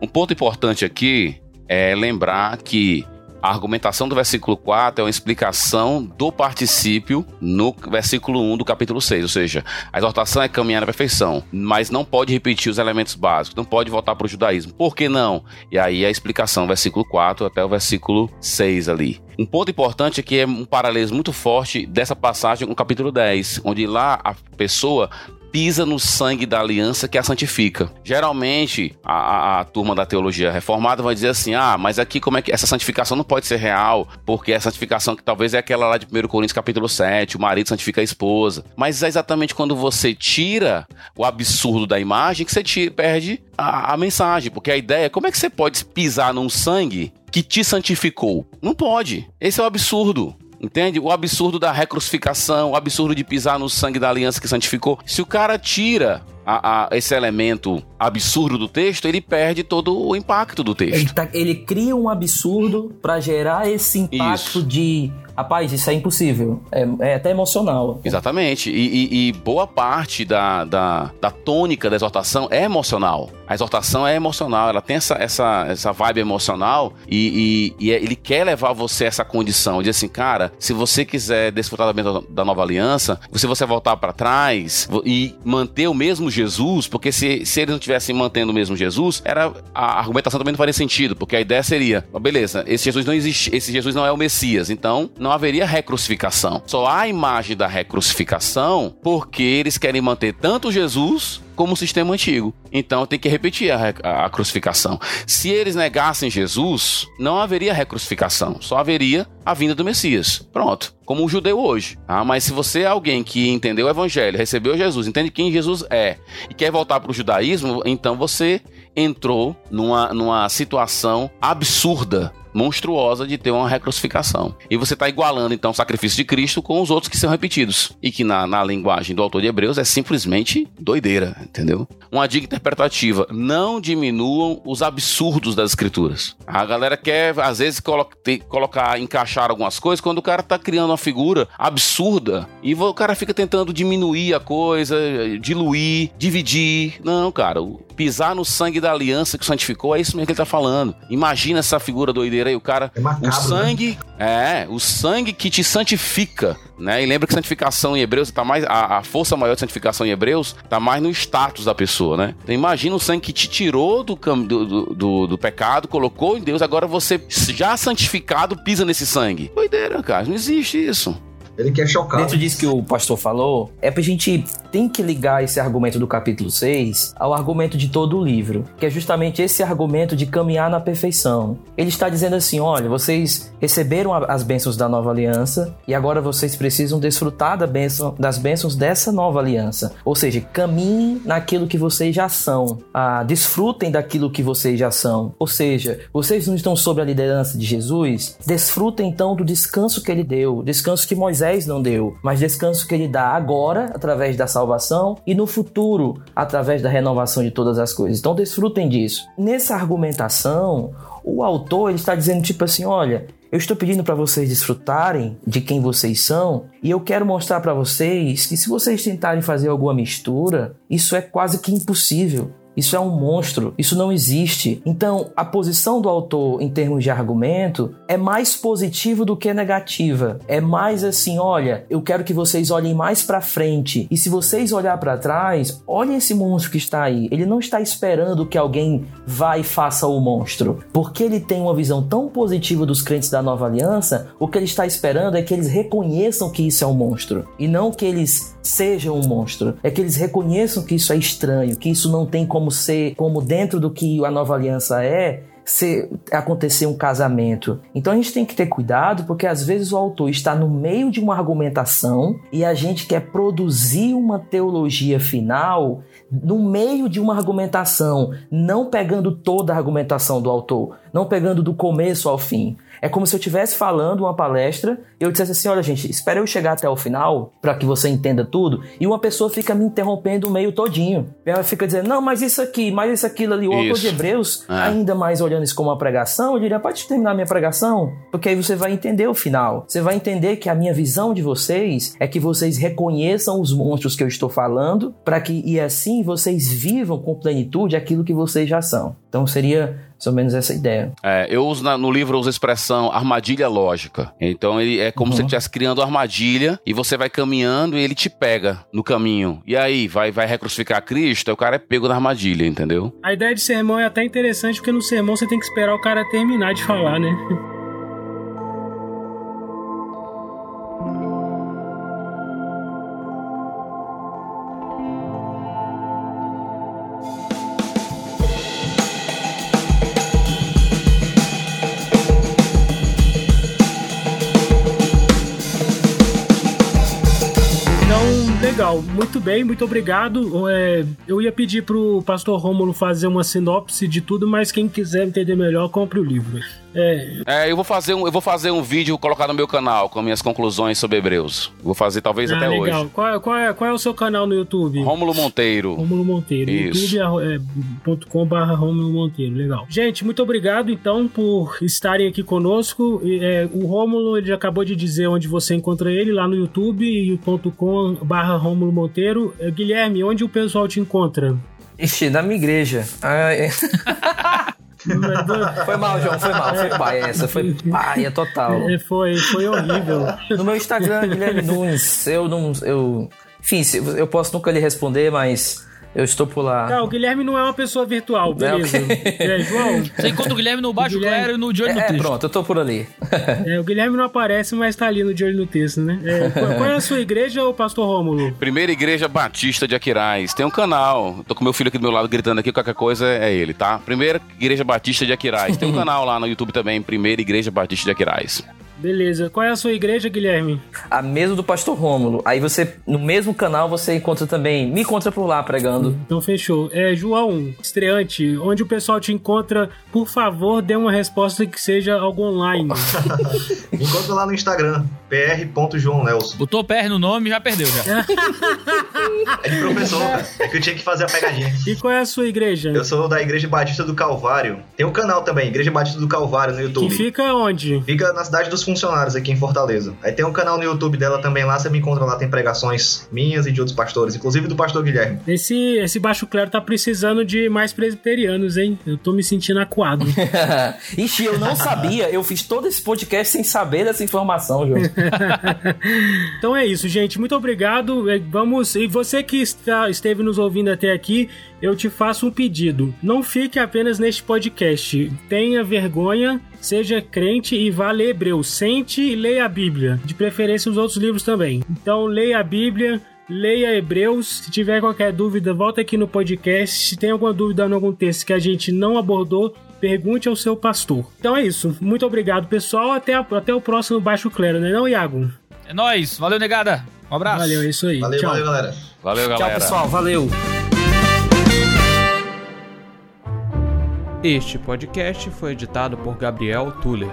[SPEAKER 4] Um ponto importante aqui é lembrar que a argumentação do versículo 4 é uma explicação do particípio no versículo 1 do capítulo 6, ou seja, a exortação é caminhar na perfeição, mas não pode repetir os elementos básicos, não pode voltar para o judaísmo. Por que não? E aí a explicação, versículo 4 até o versículo 6 ali. Um ponto importante é que é um paralelo muito forte dessa passagem com o capítulo 10, onde lá a pessoa pisa no sangue da aliança que a santifica. Geralmente, a, a, a, turma da teologia reformada vai dizer assim: ah, mas aqui como é que essa santificação não pode ser real, porque a santificação que talvez é aquela lá de 1 Coríntios capítulo 7, o marido santifica a esposa. Mas é exatamente quando você tira o absurdo da imagem que você perde a, a mensagem, porque a ideia é como é que você pode pisar num sangue que te santificou? Não pode. Esse é o absurdo. Entende? O absurdo da recrucificação, o absurdo de pisar no sangue da aliança que santificou. Se o cara tira a, a, esse elemento absurdo do texto, ele perde todo o impacto do texto.
[SPEAKER 3] Ele, tá, ele cria um absurdo para gerar esse impacto Isso. de Rapaz, isso é impossível. É, é até emocional.
[SPEAKER 4] Exatamente. E, e, e, boa parte da, da, da tônica da exortação é emocional. A exortação é emocional, ela tem essa, essa, essa vibe emocional e, e, e é, ele quer levar você a essa condição de assim, cara, se você quiser desfrutar da, da nova aliança, se você voltar para trás e manter o mesmo Jesus, porque se, se eles não estivessem mantendo o mesmo Jesus, era a argumentação também não faria sentido, porque a ideia seria, beleza, esse Jesus não existe, esse Jesus não é o Messias, então não haveria recrucificação. Só há a imagem da recrucificação porque eles querem manter tanto Jesus como o sistema antigo. Então tem que repetir a, a, a, crucificação. Se eles negassem Jesus, não haveria recrucificação, só haveria a vinda do Messias. Pronto. Como o judeu hoje. Ah, mas se você é alguém que entendeu o evangelho, recebeu Jesus, entende quem Jesus é e quer voltar para o judaísmo, então você entrou numa, numa situação absurda monstruosa de ter uma recrucificação. E você está igualando então o sacrifício de Cristo com os outros que são repetidos. E que na, na linguagem do autor de Hebreus é simplesmente doideira, entendeu? Uma dica interpretativa: não diminuam os absurdos das escrituras. A galera quer, às vezes, colocar, colocar encaixar algumas coisas quando o cara está criando uma figura absurda e o cara fica tentando diminuir a coisa, diluir, dividir. Não, cara, pisar no sangue da aliança que santificou, é isso mesmo que ele está falando. Imagina essa figura doideira aí, o cara. É macabro, o né? sangue. Né? É, o sangue que te santifica. Né? E lembra que santificação em Hebreus tá mais. A, a, força maior de santificação em Hebreus tá mais no status da pessoa, né? Então imagina o sangue que te tirou do, do, do, do pecado, colocou em Deus, agora você, já santificado, pisa nesse sangue. Doideira, cara. Não existe isso.
[SPEAKER 5] Ele quer chocar.
[SPEAKER 3] Dentro disso que o pastor falou, é pra gente tem que ligar esse argumento do capítulo 6 ao argumento de todo o livro, que é justamente esse argumento de caminhar na perfeição. Ele está dizendo assim: olha, vocês receberam as bênçãos da nova aliança e agora vocês precisam desfrutar da bênção, das bênçãos dessa nova aliança. Ou seja, caminhem naquilo que vocês já são, ah, desfrutem daquilo que vocês já são. Ou seja, vocês não estão sob a liderança de Jesus, desfrutem então do descanso que ele deu, descanso que Moisés não deu, mas descanso que ele dá agora através da salvação salvação e no futuro através da renovação de todas as coisas. Então desfrutem disso. Nessa argumentação, o autor ele está dizendo tipo assim, olha, eu estou pedindo para vocês desfrutarem de quem vocês são e eu quero mostrar para vocês que se vocês tentarem fazer alguma mistura, isso é quase que impossível. Isso é um monstro, isso não existe. Então, a posição do autor em termos de argumento é mais positiva do que negativa. É mais assim, olha, eu quero que vocês olhem mais para frente. E se vocês olhar para trás, olhem esse monstro que está aí. Ele não está esperando que alguém vá e faça o monstro. Porque ele tem uma visão tão positiva dos crentes da Nova Aliança, o que ele está esperando é que eles reconheçam que isso é um monstro e não que eles sejam um monstro. É que eles reconheçam que isso é estranho, que isso não tem como como ser, como dentro do que a nova aliança é, se acontecer um casamento. Então a gente tem que ter cuidado porque às vezes o autor está no meio de uma argumentação e a gente quer produzir uma teologia final no meio de uma argumentação, não pegando toda a argumentação do autor, não pegando do começo ao fim. É como se eu estivesse falando uma palestra e eu dissesse assim: olha, gente, espera eu chegar até o final para que você entenda tudo. E uma pessoa fica me interrompendo o meio todinho. E ela fica dizendo: não, mas isso aqui, mas isso aquilo ali. O autor de Hebreus, é. ainda mais olhando isso como uma pregação, eu diria: pode terminar minha pregação, porque aí você vai entender o final. Você vai entender que a minha visão de vocês é que vocês reconheçam os monstros que eu estou falando, para que e assim vocês vivam com plenitude aquilo que vocês já são. Então seria mais ou menos essa ideia.
[SPEAKER 4] É, eu uso na, no livro eu uso a expressão armadilha lógica. Então ele é como uhum. se você estivesse criando armadilha e você vai caminhando e ele te pega no caminho. E aí, vai, vai recrucificar Cristo, o cara é pego na armadilha, entendeu?
[SPEAKER 6] A ideia de sermão é até interessante porque no sermão você tem que esperar o cara terminar de falar, né? Legal, muito bem, muito obrigado. É, eu ia pedir pro pastor Rômulo fazer uma sinopse de tudo, mas quem quiser entender melhor, compre o livro.
[SPEAKER 4] É. é, eu vou fazer um, eu vou fazer um vídeo colocar no meu canal com minhas conclusões sobre Hebreus. Vou fazer talvez ah, até legal. hoje.
[SPEAKER 6] Qual, qual, é, qual é o seu canal no YouTube?
[SPEAKER 4] Rômulo Monteiro.
[SPEAKER 6] Rômulo Monteiro. youtube.com.br é, Rômulo Monteiro. Legal. Gente, muito obrigado então por estarem aqui conosco. É, o Rômulo ele acabou de dizer onde você encontra ele lá no YouTube youtube.com.br Rômulo Monteiro. É, Guilherme, onde o pessoal te encontra?
[SPEAKER 3] Ixi, na minha igreja. Ah, é. foi mal, João, foi mal, foi paia essa, foi paia total.
[SPEAKER 6] É, foi, foi horrível.
[SPEAKER 3] No meu Instagram, Guilherme Nunes, eu não. Eu, enfim, eu posso nunca lhe responder, mas eu estou por lá.
[SPEAKER 6] Tá, o Guilherme não é uma pessoa virtual, beleza. É, okay. é João.
[SPEAKER 2] Você encontra o Guilherme no Baixo Guilherme... Clero e no De Olho no
[SPEAKER 3] é,
[SPEAKER 2] Texto.
[SPEAKER 3] Pronto, eu tô por ali.
[SPEAKER 6] é, o Guilherme não aparece, mas tá ali no De Olho no Texto, né? É, qual é a sua igreja, ou pastor Rômulo?
[SPEAKER 4] Primeira Igreja Batista de Aquiraz. Tem um canal. Tô com meu filho aqui do meu lado gritando aqui, qualquer coisa é ele, tá? Primeira Igreja Batista de Aquiraz. Tem um canal lá no YouTube também, Primeira Igreja Batista de Aquiraz.
[SPEAKER 6] Beleza. Qual é a sua igreja, Guilherme?
[SPEAKER 3] A mesa do Pastor Rômulo. Aí você, no mesmo canal, você encontra também. Me encontra por lá pregando.
[SPEAKER 6] Então fechou. É, João, estreante, onde o pessoal te encontra, por favor, dê uma resposta que seja algo online.
[SPEAKER 5] Me encontra lá no Instagram, pr.joãonelson.
[SPEAKER 2] Botou PR no nome e já perdeu já.
[SPEAKER 5] é de professor, É que eu tinha que fazer a pegadinha.
[SPEAKER 6] E qual é a sua igreja?
[SPEAKER 5] Eu sou da Igreja Batista do Calvário. Tem um canal também, Igreja Batista do Calvário no YouTube.
[SPEAKER 6] Que fica onde?
[SPEAKER 5] Fica na cidade dos funcionários aqui em Fortaleza. Aí tem um canal no YouTube dela também lá, você me encontra lá, tem pregações minhas e de outros pastores, inclusive do pastor Guilherme.
[SPEAKER 6] Esse, esse baixo clero tá precisando de mais presbiterianos, hein? Eu tô me sentindo acuado.
[SPEAKER 3] Ixi, eu não sabia, eu fiz todo esse podcast sem saber dessa informação, João.
[SPEAKER 6] então é isso, gente. Muito obrigado. É, vamos. E você que está, esteve nos ouvindo até aqui, eu te faço um pedido. Não fique apenas neste podcast. Tenha vergonha, seja crente e vá ler Hebreus. Sente e leia a Bíblia. De preferência os outros livros também. Então leia a Bíblia. Leia Hebreus. Se tiver qualquer dúvida, volta aqui no podcast. Se tem alguma dúvida em algum texto que a gente não abordou, pergunte ao seu pastor. Então é isso. Muito obrigado, pessoal. Até, a, até o próximo Baixo Clero, né, não, Iago?
[SPEAKER 2] É nóis. Valeu, negada. Um abraço.
[SPEAKER 6] Valeu, é isso aí.
[SPEAKER 5] Valeu,
[SPEAKER 6] Tchau.
[SPEAKER 5] valeu, galera.
[SPEAKER 4] Valeu, galera.
[SPEAKER 3] Tchau, pessoal. Valeu.
[SPEAKER 7] Este podcast foi editado por Gabriel Tuller.